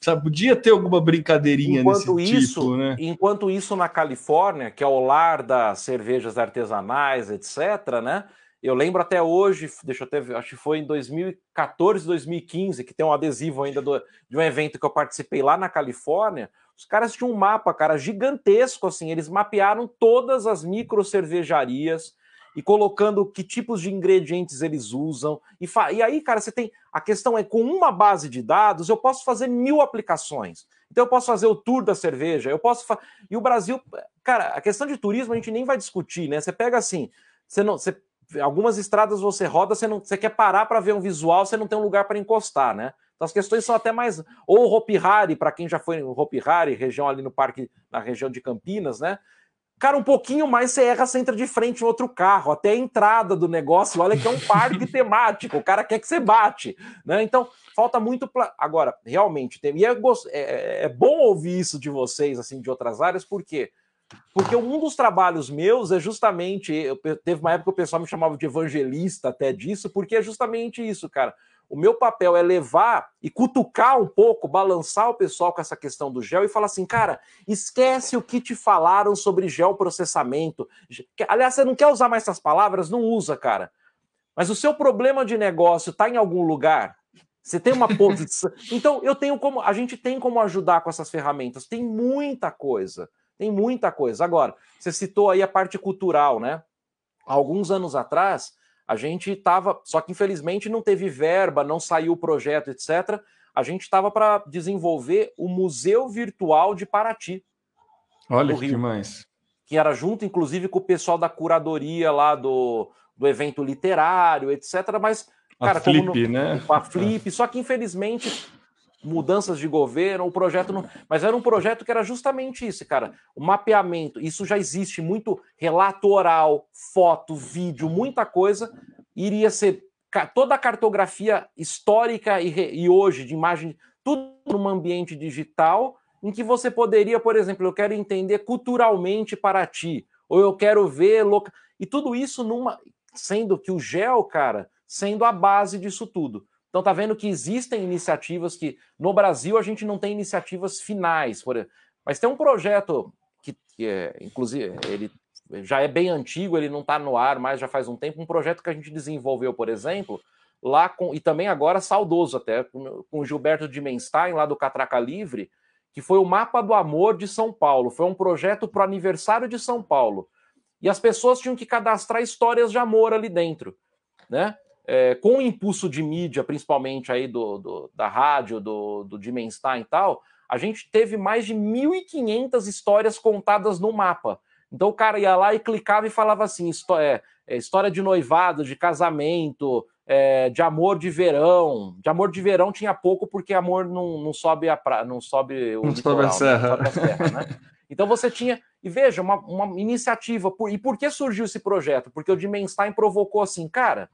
Sabe, podia ter alguma brincadeirinha enquanto nesse isso, tipo, né? Enquanto isso, na Califórnia, que é o lar das cervejas artesanais, etc., né? Eu lembro até hoje, deixa eu até acho que foi em 2014, 2015, que tem um adesivo ainda do, de um evento que eu participei lá na Califórnia. Os caras tinham um mapa, cara, gigantesco, assim. Eles mapearam todas as micro cervejarias e colocando que tipos de ingredientes eles usam. E, e aí, cara, você tem. A questão é, com uma base de dados, eu posso fazer mil aplicações. Então, eu posso fazer o tour da cerveja, eu posso. E o Brasil, cara, a questão de turismo a gente nem vai discutir, né? Você pega assim. Você não, você algumas estradas você roda, você não você quer parar para ver um visual, você não tem um lugar para encostar, né? Então as questões são até mais ou Hopi Hari, para quem já foi no Hopi Hari, região ali no parque, na região de Campinas, né? Cara, um pouquinho mais você erra, você entra de frente em outro carro, até a entrada do negócio, olha que é um parque *laughs* temático, o cara quer que você bate, né? Então, falta muito. Pla... Agora, realmente, tem... e é, é, é bom ouvir isso de vocês, assim, de outras áreas, porque porque um dos trabalhos meus é justamente. Eu, teve uma época que o pessoal me chamava de evangelista até disso, porque é justamente isso, cara. O meu papel é levar e cutucar um pouco, balançar o pessoal com essa questão do gel e falar assim, cara, esquece o que te falaram sobre geoprocessamento. Aliás, você não quer usar mais essas palavras? Não usa, cara. Mas o seu problema de negócio está em algum lugar? Você tem uma posição. Então, eu tenho como. A gente tem como ajudar com essas ferramentas. Tem muita coisa. Tem muita coisa. Agora, você citou aí a parte cultural, né? Alguns anos atrás, a gente estava. Só que infelizmente não teve verba, não saiu o projeto, etc. a gente estava para desenvolver o Museu Virtual de Paraty. Olha que mais. Que era junto, inclusive, com o pessoal da curadoria lá do, do evento literário, etc. Mas, cara, a Flip, no, né? Com a Flip, só que infelizmente mudanças de governo, o projeto não. Mas era um projeto que era justamente isso, cara. O mapeamento, isso já existe muito relato oral, foto, vídeo, muita coisa. Iria ser toda a cartografia histórica e, e hoje de imagem, tudo num ambiente digital, em que você poderia, por exemplo, eu quero entender culturalmente para ti, ou eu quero ver. Loca... E tudo isso numa. Sendo que o GEL, cara, sendo a base disso tudo. Então tá vendo que existem iniciativas que no Brasil a gente não tem iniciativas finais, por... mas tem um projeto que, que é, inclusive ele já é bem antigo, ele não está no ar mais já faz um tempo, um projeto que a gente desenvolveu, por exemplo, lá com e também agora saudoso até com, com Gilberto Dimenstein lá do Catraca Livre, que foi o mapa do amor de São Paulo. Foi um projeto para o aniversário de São Paulo. E as pessoas tinham que cadastrar histórias de amor ali dentro, né? É, com o impulso de mídia, principalmente aí do, do da rádio, do, do Dimenstein e tal, a gente teve mais de 1.500 histórias contadas no mapa. Então o cara ia lá e clicava e falava assim: história, é, é, história de noivado, de casamento, é, de amor de verão. De amor de verão tinha pouco porque amor não, não sobe a pra, não sobe o não sobe a serra. Sobe a serra né? Então você tinha e veja uma, uma iniciativa. Por, e por que surgiu esse projeto? Porque o Dimenstein provocou assim, cara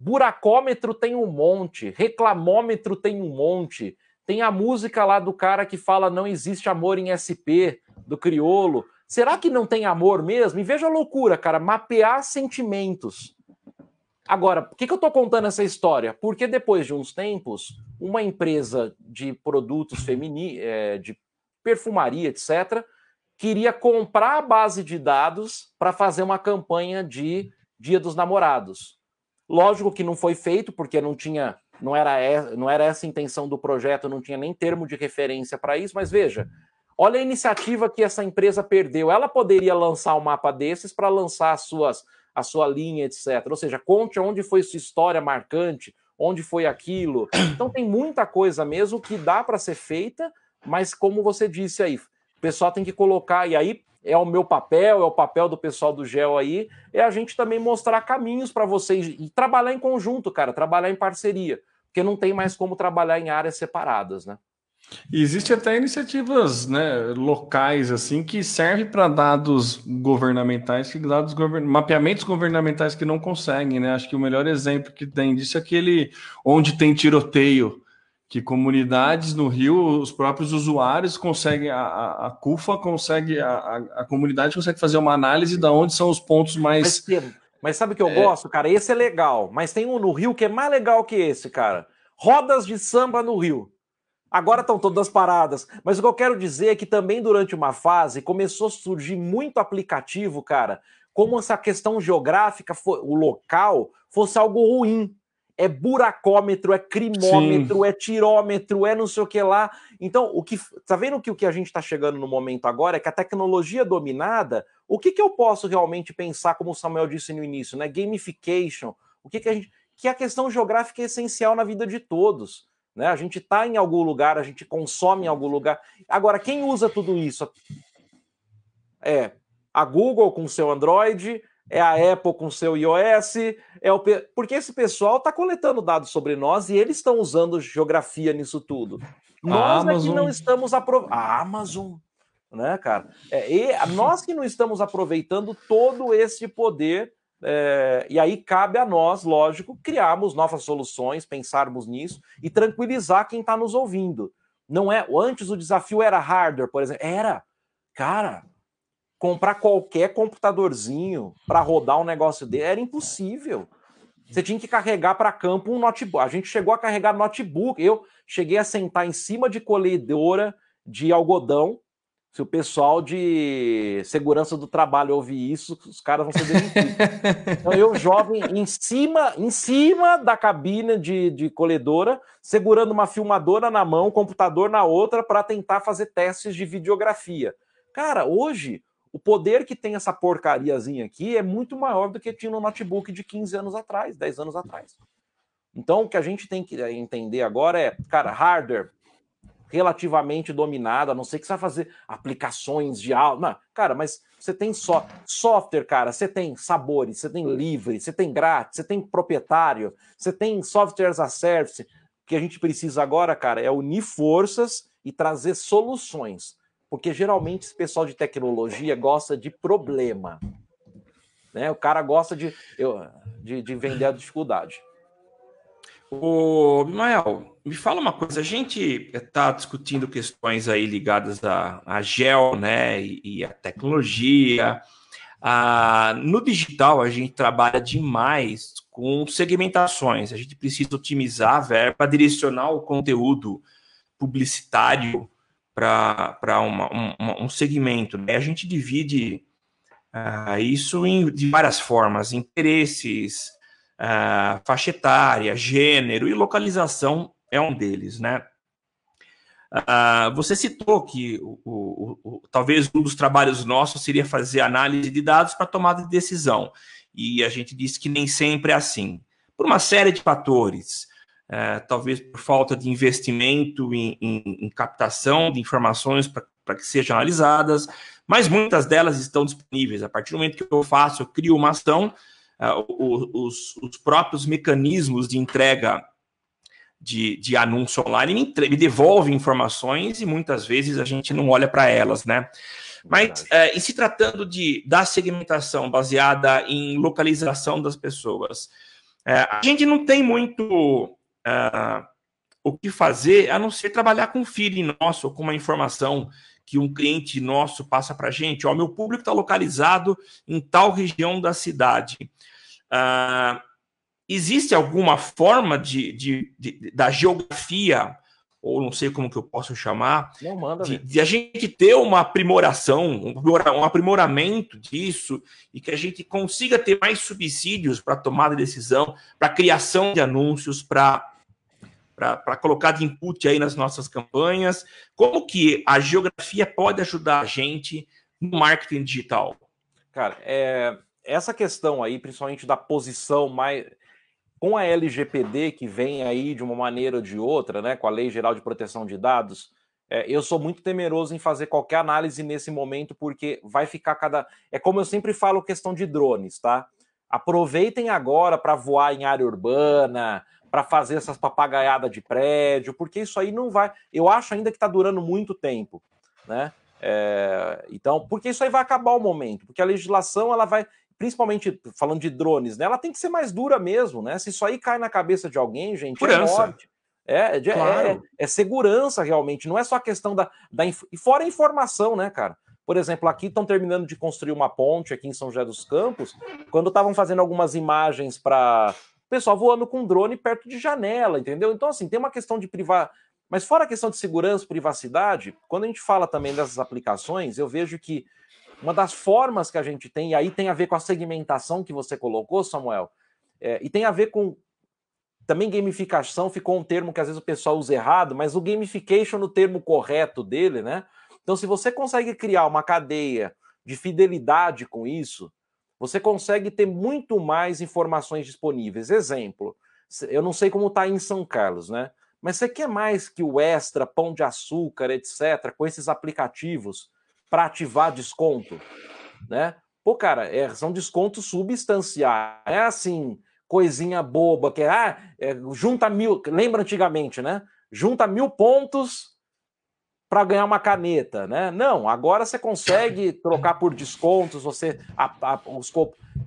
Buracômetro tem um monte, reclamômetro tem um monte. Tem a música lá do cara que fala não existe amor em SP, do criolo. Será que não tem amor mesmo? E veja a loucura, cara, mapear sentimentos. Agora, por que, que eu estou contando essa história? Porque depois de uns tempos, uma empresa de produtos femininos, é, de perfumaria, etc., queria comprar a base de dados para fazer uma campanha de Dia dos Namorados. Lógico que não foi feito, porque não tinha, não era, não era essa a intenção do projeto, não tinha nem termo de referência para isso, mas veja, olha a iniciativa que essa empresa perdeu. Ela poderia lançar um mapa desses para lançar as suas, a sua linha, etc. Ou seja, conte onde foi sua história marcante, onde foi aquilo. Então tem muita coisa mesmo que dá para ser feita, mas como você disse aí, o pessoal tem que colocar, e aí é o meu papel, é o papel do pessoal do GEL aí, é a gente também mostrar caminhos para vocês e trabalhar em conjunto, cara, trabalhar em parceria, porque não tem mais como trabalhar em áreas separadas, né? E existe até iniciativas né, locais assim que servem para dados governamentais, que dados govern... mapeamentos governamentais que não conseguem, né? Acho que o melhor exemplo que tem disso é aquele onde tem tiroteio que comunidades no Rio, os próprios usuários conseguem, a, a, a CUFA consegue, a, a, comunidade consegue fazer uma análise de onde são os pontos mais. Mas, mas sabe o que eu é... gosto, cara? Esse é legal, mas tem um no Rio que é mais legal que esse, cara. Rodas de samba no Rio. Agora estão todas paradas. Mas o que eu quero dizer é que também durante uma fase começou a surgir muito aplicativo, cara, como essa questão geográfica, o local, fosse algo ruim é buracômetro, é crimômetro, Sim. é tirômetro, é não sei o que lá. Então, o que tá vendo que o que a gente está chegando no momento agora é que a tecnologia dominada, o que, que eu posso realmente pensar, como o Samuel disse no início, né? Gamification, o que, que a gente. Que a questão geográfica é essencial na vida de todos. Né? A gente está em algum lugar, a gente consome em algum lugar. Agora, quem usa tudo isso? É a Google com seu Android, é a Apple com seu iOS, é o porque esse pessoal está coletando dados sobre nós e eles estão usando geografia nisso tudo. Nós é que não estamos aproveitando. A Amazon, né, cara? É, e nós que não estamos aproveitando todo esse poder. É, e aí cabe a nós, lógico, criarmos novas soluções, pensarmos nisso e tranquilizar quem está nos ouvindo. Não é. Antes o desafio era hardware, por exemplo. Era. Cara, comprar qualquer computadorzinho para rodar um negócio dele era impossível. Você tinha que carregar para campo um notebook. A gente chegou a carregar notebook. Eu cheguei a sentar em cima de colhedora de algodão. Se o pessoal de segurança do trabalho ouvir isso, os caras vão ser demitidos. *laughs* então eu, jovem, em cima, em cima da cabine de, de colhedora, segurando uma filmadora na mão, computador na outra, para tentar fazer testes de videografia. Cara, hoje o poder que tem essa porcariazinha aqui é muito maior do que tinha no notebook de 15 anos atrás, 10 anos atrás. Então, o que a gente tem que entender agora é, cara, hardware relativamente dominado, a não ser que você vai fazer aplicações de aula. Cara, mas você tem só software, cara, você tem sabores, você tem livre, você tem grátis, você tem proprietário, você tem softwares a service. O que a gente precisa agora, cara, é unir forças e trazer soluções. Porque geralmente esse pessoal de tecnologia gosta de problema. Né? O cara gosta de, de, de vender a dificuldade. Ô, Mael, me fala uma coisa. A gente está discutindo questões aí ligadas à, à gel, né, e, e à tecnologia. Ah, no digital, a gente trabalha demais com segmentações. A gente precisa otimizar a verba, direcionar o conteúdo publicitário para um, um, segmento. Né? A gente divide ah, isso em, de várias formas: interesses, uh, faixa etária, gênero e localização é um deles, né? Uh, você citou que o, o, o, talvez um dos trabalhos nossos seria fazer análise de dados para tomada de decisão. E a gente disse que nem sempre é assim. Por uma série de fatores. Uh, talvez por falta de investimento em, em, em captação de informações para que sejam analisadas, mas muitas delas estão disponíveis. A partir do momento que eu faço, eu crio uma ação, uh, os, os, próprios mecanismos de entrega de, de anúncio online me, entre, me devolvem informações e muitas vezes a gente não olha para elas, né? Mas uh, em se tratando de da segmentação baseada em localização das pessoas, uh, a gente não tem muito o que fazer a não ser trabalhar com feeling nosso, com uma informação que um cliente nosso passa para a gente, ó, meu público está localizado em tal região da cidade. Uh, existe alguma forma de, de, de, da geografia, ou não sei como que eu posso chamar, não, de, de, a gente ter uma aprimoração, um aprimoramento disso, e que a gente consiga ter mais subsídios para tomada de decisão, para criação de anúncios, para para colocar de input aí nas nossas campanhas. Como que a geografia pode ajudar a gente no marketing digital? Cara, é, essa questão aí, principalmente da posição mais. Com a LGPD, que vem aí de uma maneira ou de outra, né, com a Lei Geral de Proteção de Dados, é, eu sou muito temeroso em fazer qualquer análise nesse momento, porque vai ficar cada. É como eu sempre falo, questão de drones, tá? Aproveitem agora para voar em área urbana, para fazer essas papagaiadas de prédio, porque isso aí não vai. Eu acho ainda que está durando muito tempo, né? É, então, porque isso aí vai acabar o momento, porque a legislação ela vai principalmente falando de drones, né? Ela tem que ser mais dura mesmo, né? Se isso aí cai na cabeça de alguém, gente, segurança. é morte. É, é, é, claro. é, é, segurança realmente, não é só a questão da, da. E fora a informação, né, cara? Por exemplo, aqui estão terminando de construir uma ponte aqui em São José dos Campos. Quando estavam fazendo algumas imagens para pessoal voando com drone perto de janela, entendeu? Então, assim, tem uma questão de privar. Mas fora a questão de segurança, privacidade, quando a gente fala também dessas aplicações, eu vejo que uma das formas que a gente tem, e aí tem a ver com a segmentação que você colocou, Samuel, é, e tem a ver com também gamificação, ficou um termo que às vezes o pessoal usa errado, mas o gamification no termo correto dele, né? Então, se você consegue criar uma cadeia de fidelidade com isso, você consegue ter muito mais informações disponíveis. Exemplo, eu não sei como está em São Carlos, né? Mas você quer mais que o Extra, Pão de Açúcar, etc., com esses aplicativos para ativar desconto, né? Pô, cara, é, são descontos substanciais. É assim, coisinha boba, que ah, é, junta mil. Lembra antigamente, né? Junta mil pontos para ganhar uma caneta, né? Não, agora você consegue *laughs* trocar por descontos, você. A, a, os,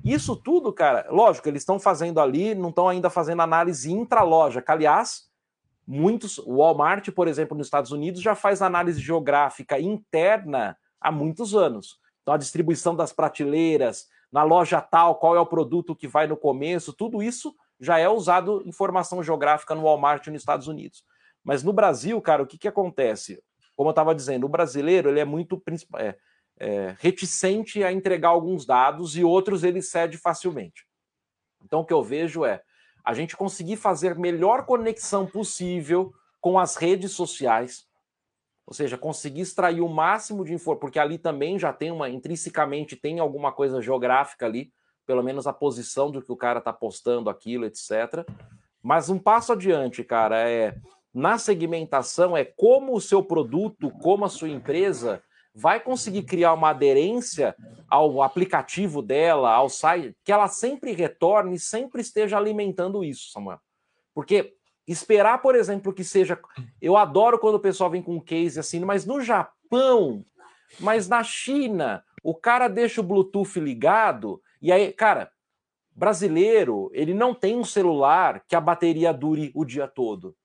isso tudo, cara, lógico, eles estão fazendo ali, não estão ainda fazendo análise intra-loja, que, aliás, muitos. O Walmart, por exemplo, nos Estados Unidos, já faz análise geográfica interna há muitos anos. Então, a distribuição das prateleiras, na loja tal, qual é o produto que vai no começo, tudo isso já é usado informação geográfica no Walmart nos Estados Unidos. Mas no Brasil, cara, o que, que acontece? Como eu estava dizendo, o brasileiro ele é muito é, é, reticente a entregar alguns dados e outros ele cede facilmente. Então, o que eu vejo é a gente conseguir fazer melhor conexão possível com as redes sociais, ou seja, conseguir extrair o máximo de informação, porque ali também já tem uma, intrinsecamente tem alguma coisa geográfica ali, pelo menos a posição do que o cara está postando aquilo, etc. Mas um passo adiante, cara, é na segmentação é como o seu produto, como a sua empresa vai conseguir criar uma aderência ao aplicativo dela, ao site, que ela sempre retorne, sempre esteja alimentando isso, Samuel. Porque esperar, por exemplo, que seja. Eu adoro quando o pessoal vem com case assim, mas no Japão, mas na China, o cara deixa o Bluetooth ligado, e aí, cara, brasileiro, ele não tem um celular que a bateria dure o dia todo.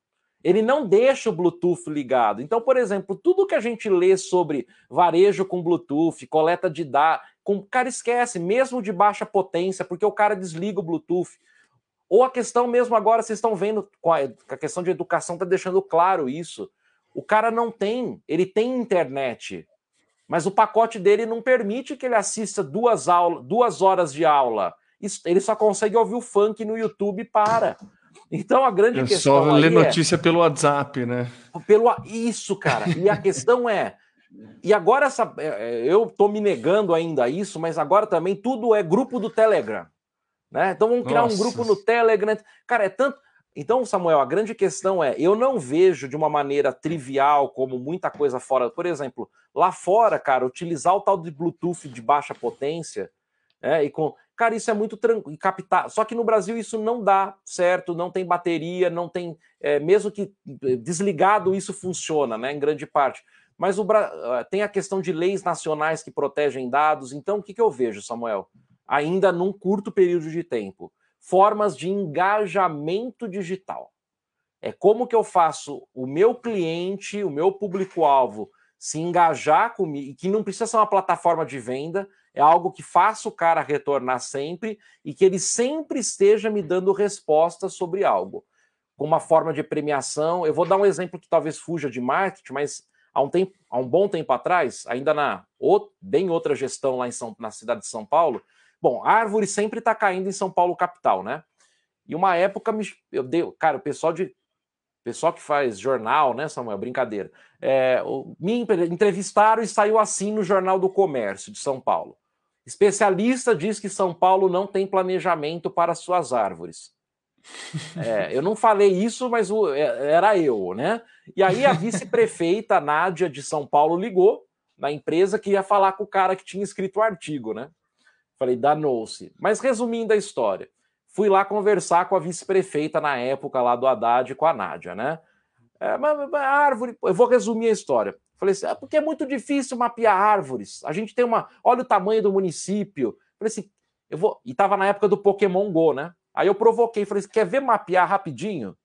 Ele não deixa o Bluetooth ligado. Então, por exemplo, tudo que a gente lê sobre varejo com Bluetooth, coleta de dados, o cara esquece, mesmo de baixa potência, porque o cara desliga o Bluetooth. Ou a questão mesmo agora, vocês estão vendo, a questão de educação está deixando claro isso. O cara não tem, ele tem internet, mas o pacote dele não permite que ele assista duas, aula, duas horas de aula. Ele só consegue ouvir o funk no YouTube e para. Então a grande é questão. Só ler é notícia é, pelo WhatsApp, né? Pelo, isso, cara. E a questão é. E agora essa, é, eu estou me negando ainda a isso, mas agora também tudo é grupo do Telegram. Né? Então vamos criar Nossa. um grupo no Telegram. Cara, é tanto. Então, Samuel, a grande questão é: eu não vejo de uma maneira trivial, como muita coisa fora. Por exemplo, lá fora, cara, utilizar o tal de Bluetooth de baixa potência, é, e com. Cara, isso é muito tranquilo. Captar. Só que no Brasil isso não dá certo, não tem bateria, não tem. É, mesmo que eh, desligado, isso funciona, né? Em grande parte. Mas o, ah, tem a questão de leis nacionais que protegem dados. Então, o que, que eu vejo, Samuel? Ainda num curto período de tempo. Formas de engajamento digital. É como que eu faço o meu cliente, o meu público-alvo, se engajar comigo, que não precisa ser uma plataforma de venda, é algo que faça o cara retornar sempre e que ele sempre esteja me dando respostas sobre algo. Com uma forma de premiação. Eu vou dar um exemplo que talvez fuja de marketing, mas há um, tempo, há um bom tempo atrás, ainda na bem outra gestão lá em São, na cidade de São Paulo, bom, árvore sempre está caindo em São Paulo capital, né? E uma época eu dei, cara, o pessoal de pessoal que faz jornal, né, Samuel? Brincadeira. É, me entrevistaram e saiu assim no Jornal do Comércio de São Paulo. Especialista diz que São Paulo não tem planejamento para suas árvores. *laughs* É, eu não falei isso, mas o, é, era eu, né? E aí a vice-prefeita Nádia de São Paulo ligou na empresa que ia falar com o cara que tinha escrito o artigo, né? Falei, danou-se. Mas resumindo a história, fui lá conversar com a vice-prefeita na época lá do Haddad com a Nádia, né? É, mas, mas, árvore, eu vou resumir a história. Falei assim, é porque é muito difícil mapear árvores. A gente tem uma. Olha o tamanho do município. Falei assim, eu vou. E tava na época do Pokémon Go, né? Aí eu provoquei, falei assim, quer ver mapear rapidinho?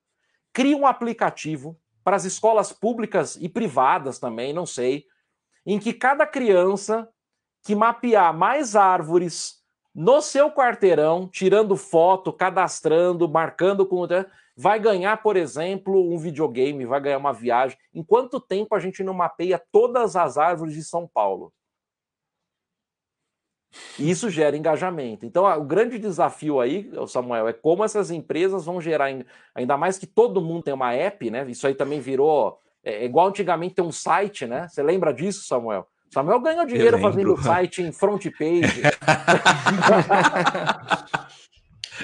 Cria um aplicativo para as escolas públicas e privadas também, não sei, em que cada criança que mapear mais árvores no seu quarteirão, tirando foto, cadastrando, marcando com vai ganhar, por exemplo, um videogame, vai ganhar uma viagem. Em quanto tempo a gente não mapeia todas as árvores de São Paulo? E isso gera engajamento. Então, o grande desafio aí, Samuel, é como essas empresas vão gerar, ainda mais que todo mundo tem uma app, né? Isso aí também virou é, é igual antigamente ter um site, né? Você lembra disso, Samuel? Samuel ganhou dinheiro fazendo site em front page. *laughs*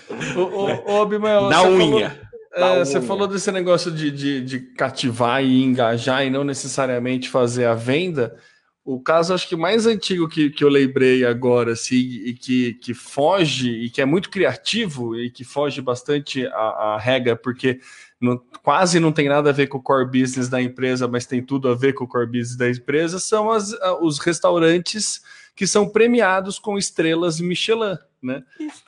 *laughs* ô, ô, ô, Bimael, Na unha. Falou... É, você falou desse negócio de, de, de, cativar e engajar e não necessariamente fazer a venda. O caso, acho que mais antigo que, que eu lembrei agora, assim, e que, que foge, e que é muito criativo, e que foge bastante a, a regra, porque não, quase não tem nada a ver com o core business da empresa, mas tem tudo a ver com o core business da empresa, são as, os restaurantes que são premiados com estrelas Michelin. Né?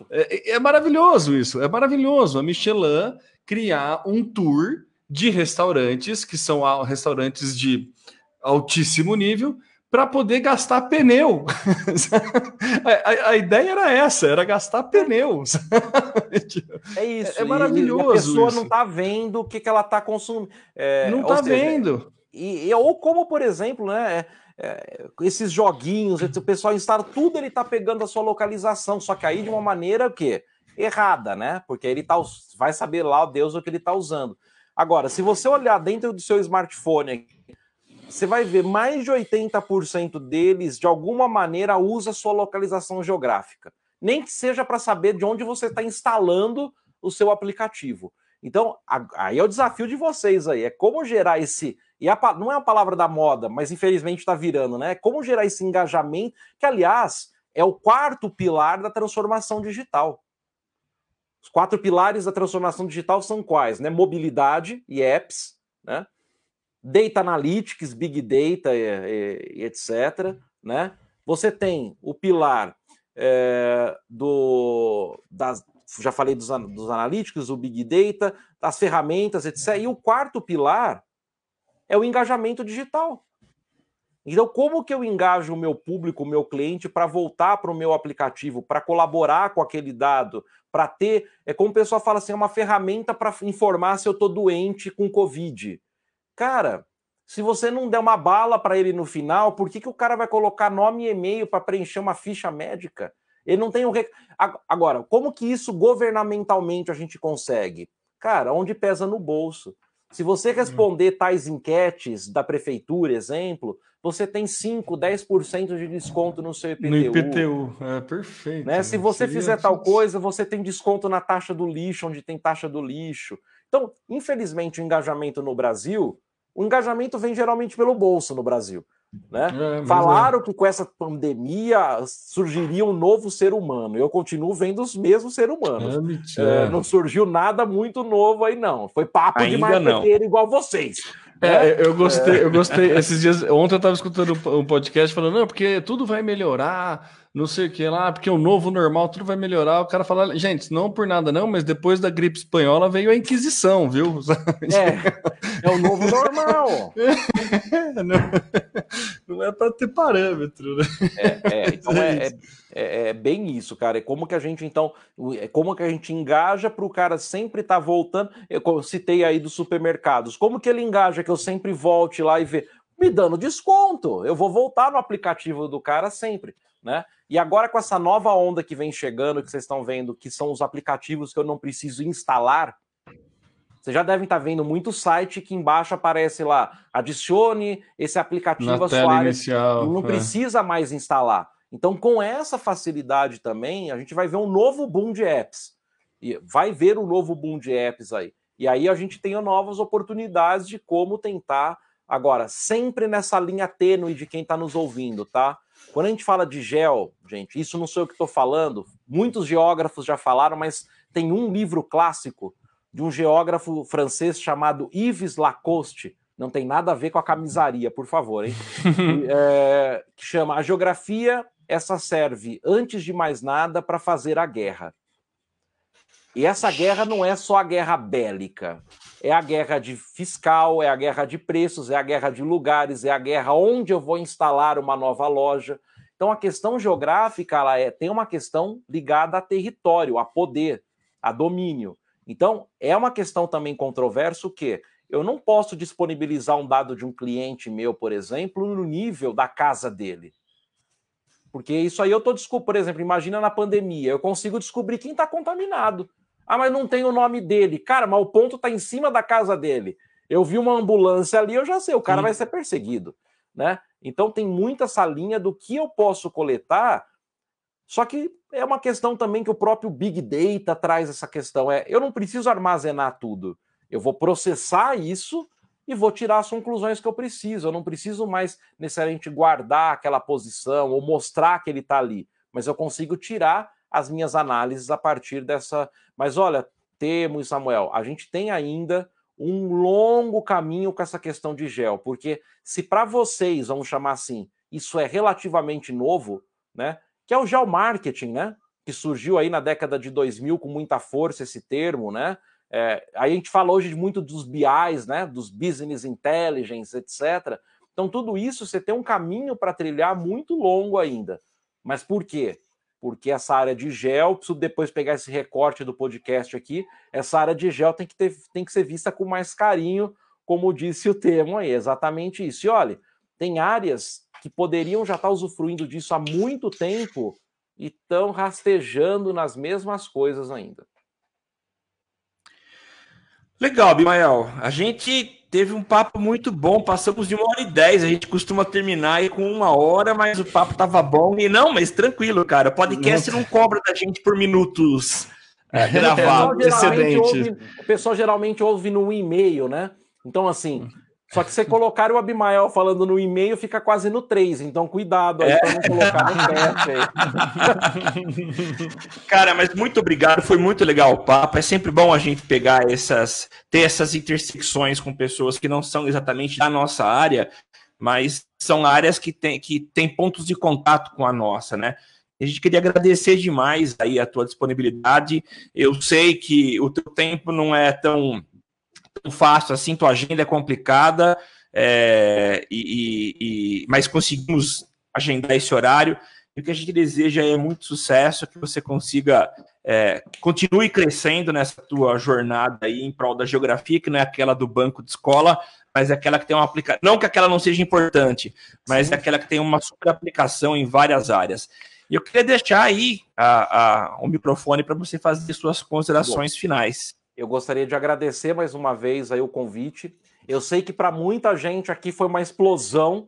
É, é, maravilhoso isso, é maravilhoso. A Michelin criar um tour de restaurantes, que são restaurantes de altíssimo nível, para poder gastar pneu. *laughs* a, a, a, ideia era essa, era gastar pneus. *laughs* é isso. É, é maravilhoso. E a pessoa isso. não está vendo o que, que ela está consumindo. É, não está vendo. E, ou como, por exemplo, né, é, é, esses joguinhos, o pessoal instala tudo, ele está pegando a sua localização, só que aí de uma maneira o quê? Errada, né? Porque ele tá, vai saber lá Deus o que ele está usando. Agora, se você olhar dentro do seu smartphone, você vai ver mais de 80% deles, de alguma maneira, usa sua localização geográfica. Nem que seja para saber de onde você está instalando o seu aplicativo. Então, aí é o desafio de vocês aí, é como gerar esse. E a, não é a palavra da moda, mas infelizmente está virando, né? Como gerar esse engajamento, que, aliás, é o quarto pilar da transformação digital. Os quatro pilares da transformação digital são quais? Né? Mobilidade e apps, né? Data Analytics, Big Data e, e, etc. Né? Você tem o pilar é, do, das, já falei dos, dos analíticos, o Big Data, das ferramentas, etc. E o quarto pilar é o engajamento digital. Então, como que eu engajo o meu público, o meu cliente, para voltar para o meu aplicativo, para colaborar com aquele dado, para ter. É como o pessoal fala assim: é uma ferramenta para informar se eu estou doente com Covid. Cara, se você não der uma bala para ele no final, por que, que o cara vai colocar nome e e-mail para preencher uma ficha médica? Ele não tem um. Rec... Agora, como que isso governamentalmente a gente consegue? Cara, onde pesa no bolso. Se você uhum. responder tais enquetes da prefeitura, exemplo, você tem 5, 10% de desconto no seu IPTU. No IPTU, é perfeito. Né? Se você Seria fizer tal coisa, você tem desconto na taxa do lixo, onde tem taxa do lixo. Então, infelizmente, o engajamento no Brasil, o engajamento vem geralmente pelo bolso no Brasil. Né? É, Falaram é. que com essa pandemia surgiria um novo ser humano. Eu continuo vendo os mesmos seres humanos. É, é, não surgiu nada muito novo aí, não. Foi papo Ainda de marqueteiro igual vocês. É, é, eu gostei, eu gostei. Esses dias, ontem eu estava escutando um podcast falando, não, porque tudo vai melhorar, não sei o que lá, porque o novo normal, tudo vai melhorar. O cara fala, gente, não por nada não, mas depois da gripe espanhola veio a Inquisição, viu? *laughs* É, é o novo normal. *laughs* não, não é para ter parâmetro, né? É, é então é, é é, é, bem isso, cara. É como que a gente, então, é como que a gente engaja para o cara sempre estar tá voltando. Eu citei aí dos supermercados. Como que ele engaja que eu sempre volte lá e ver? Me dando desconto. Eu vou voltar no aplicativo do cara sempre, né? E agora com essa nova onda que vem chegando, que vocês estão vendo, que são os aplicativos que eu não preciso instalar, vocês já devem estar tá vendo muito site que embaixo aparece lá, adicione esse aplicativo Na à sua área. Inicial, não é. precisa mais instalar. Então, com essa facilidade também, a gente vai ver um novo boom de apps. E vai ver um novo boom de apps aí. E aí a gente tem novas oportunidades de como tentar. Agora, sempre nessa linha tênue de quem está nos ouvindo, tá? Quando a gente fala de gel, gente, isso não sou eu que estou falando, muitos geógrafos já falaram, mas tem um livro clássico de um geógrafo francês chamado Yves Lacoste, não tem nada a ver com a camisaria, por favor, hein? é, *laughs* que chama A Geografia essa serve, antes de mais nada, para fazer a guerra. E essa guerra não é só a guerra bélica, é a guerra de fiscal, é a guerra de preços, é a guerra de lugares, é a guerra onde eu vou instalar uma nova loja. Então a questão geográfica ela é, tem uma questão ligada a território, a poder, a domínio. Então é uma questão também controverso que eu não posso disponibilizar um dado de um cliente meu, por exemplo, no nível da casa dele. Porque isso aí eu tô desculpa, por exemplo, imagina na pandemia, eu consigo descobrir quem está contaminado. Ah, mas não tem o nome dele. Cara, mas o ponto está em cima da casa dele. Eu vi uma ambulância ali, eu já sei, o cara Sim. vai ser perseguido, né? Então tem muita essa linha do que eu posso coletar. Só que é uma questão também que o próprio Big Data traz essa questão. É, eu não preciso armazenar tudo. Eu vou processar isso e vou tirar as conclusões que eu preciso. Eu não preciso mais necessariamente guardar aquela posição ou mostrar que ele está ali, mas eu consigo tirar as minhas análises a partir dessa. Mas olha, Temo e Samuel, a gente tem ainda um longo caminho com essa questão de gel, porque se para vocês, vamos chamar assim, isso é relativamente novo, né? Que é o gel marketing, né? Que surgiu aí na década de 2000 com muita força esse termo, né? É, a gente fala hoje muito dos BIs, né, dos Business Intelligence, etc. Então, tudo isso você tem um caminho para trilhar muito longo ainda. Mas por quê? Porque essa área de gel, preciso depois pegar esse recorte do podcast aqui, essa área de gel tem que, ter, tem que ser vista com mais carinho, como disse o termo aí, exatamente isso. E olha, tem áreas que poderiam já estar usufruindo disso há muito tempo e estão rastejando nas mesmas coisas ainda. Legal, Bimael. A gente teve um papo muito bom, passamos de uma hora e dez. A gente costuma terminar aí com uma hora, mas o papo tava bom. E não, mas tranquilo, cara. O podcast não cobra da gente por minutos É, gravado, o pessoal, ouve, o pessoal geralmente ouve no e-mail, né? Então, assim, só que você colocar o Abimael falando no e-mail, fica quase no 3. Então, cuidado aí é. para não colocar no teste aí. *laughs* Cara, mas muito obrigado. Foi muito legal o papo. É sempre bom a gente pegar essas, ter essas intersecções com pessoas que não são exatamente da nossa área, mas são áreas que têm que tem pontos de contato com a nossa, né? A gente queria agradecer demais aí a tua disponibilidade. Eu sei que o teu tempo não é tão tão fácil assim, tua agenda é complicada, é, e, e, mas conseguimos agendar esse horário. E o que a gente deseja é muito sucesso, que você consiga é, continue crescendo nessa tua jornada aí em prol da geografia, que não é aquela do banco de escola, mas é aquela que tem uma aplicação. Não que aquela não seja importante, mas Sim. é aquela que tem uma super aplicação em várias áreas. E eu queria deixar aí a, a, o microfone para você fazer suas considerações Bom. finais. Eu gostaria de agradecer mais uma vez aí o convite. Eu sei que para muita gente aqui foi uma explosão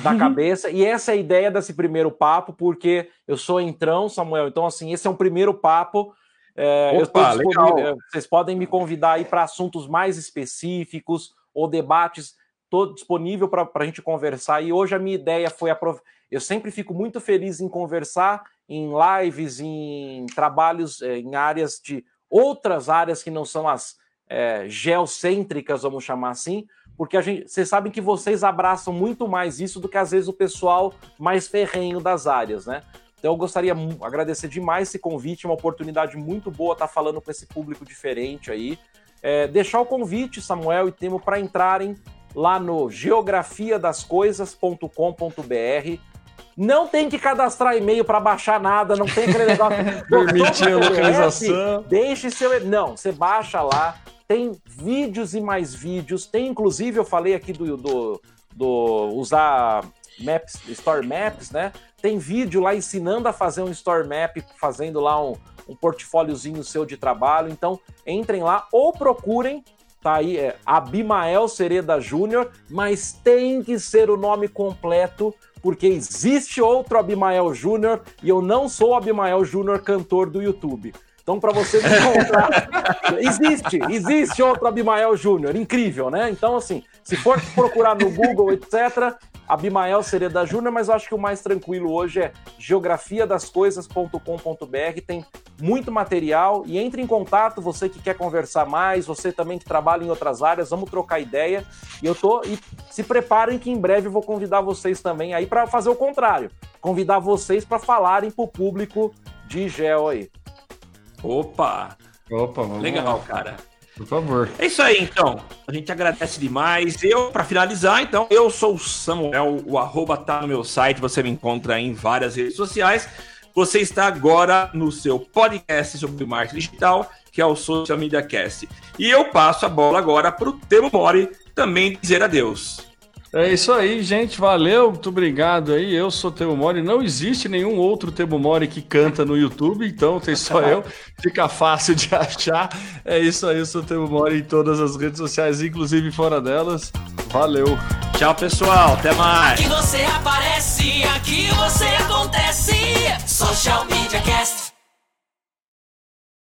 da cabeça, e essa é a ideia desse primeiro papo, porque eu sou entrão, Samuel, então assim, esse é um primeiro papo. É, Opa, eu vocês podem me convidar aí para assuntos mais específicos ou debates, estou disponível para a gente conversar. E hoje a minha ideia foi aproveitar. Eu sempre fico muito feliz em conversar em lives, em trabalhos, é, em áreas de outras áreas que não são as é, geocêntricas, vamos chamar assim, porque a gente, vocês sabem que vocês abraçam muito mais isso do que às vezes o pessoal mais ferrenho das áreas, né? Então eu gostaria de agradecer demais esse convite, uma oportunidade muito boa estar falando com esse público diferente aí. É, deixar o convite, Samuel e Temo, para entrarem lá no geografiadascoisas.com.br não tem que cadastrar e-mail para baixar nada, não tem aquele negócio. *laughs* Permitir a localização. Deixe seu. Não, você baixa lá, tem vídeos e mais vídeos. Tem, inclusive, eu falei aqui do, do, do usar Maps, Store Maps, né? Tem vídeo lá ensinando a fazer um Store Map, fazendo lá um, um portfóliozinho seu de trabalho. Então, entrem lá ou procurem tá aí, é Abimael Sereda Júnior, mas tem que ser o nome completo, porque existe outro Abimael Júnior e eu não sou o Abimael Júnior cantor do YouTube. Então, para você encontrar, *laughs* existe, existe outro Abimael Júnior, incrível, né? Então, assim, se for procurar no Google, etc., Abimael seria da Júnior, mas eu acho que o mais tranquilo hoje é geografiadascoisas.com.br, tem muito material e entre em contato, você que quer conversar mais, você também que trabalha em outras áreas, vamos trocar ideia. E eu tô e se preparem que em breve eu vou convidar vocês também aí para fazer o contrário, convidar vocês para falarem para o público de Geo aí. Opa! Opa, legal, cara. Por favor. É isso aí, então. A gente agradece demais. Eu, para finalizar, então, eu sou o Samuel, o arroba tá no meu site, você me encontra em várias redes sociais. Você está agora no seu podcast sobre marketing digital, que é o Social Media Cast. E eu passo a bola agora para o Temo Mori também dizer adeus. É isso aí, gente. Valeu, muito obrigado aí. Eu sou Temo Mori. Não existe nenhum outro Temo Mori que canta no YouTube, então tem só eu. *laughs* Fica fácil de achar. É isso aí, eu sou Temo Mori em todas as redes sociais, inclusive fora delas. Valeu. Tchau, pessoal. Até mais. Aqui você aparece, aqui você acontece.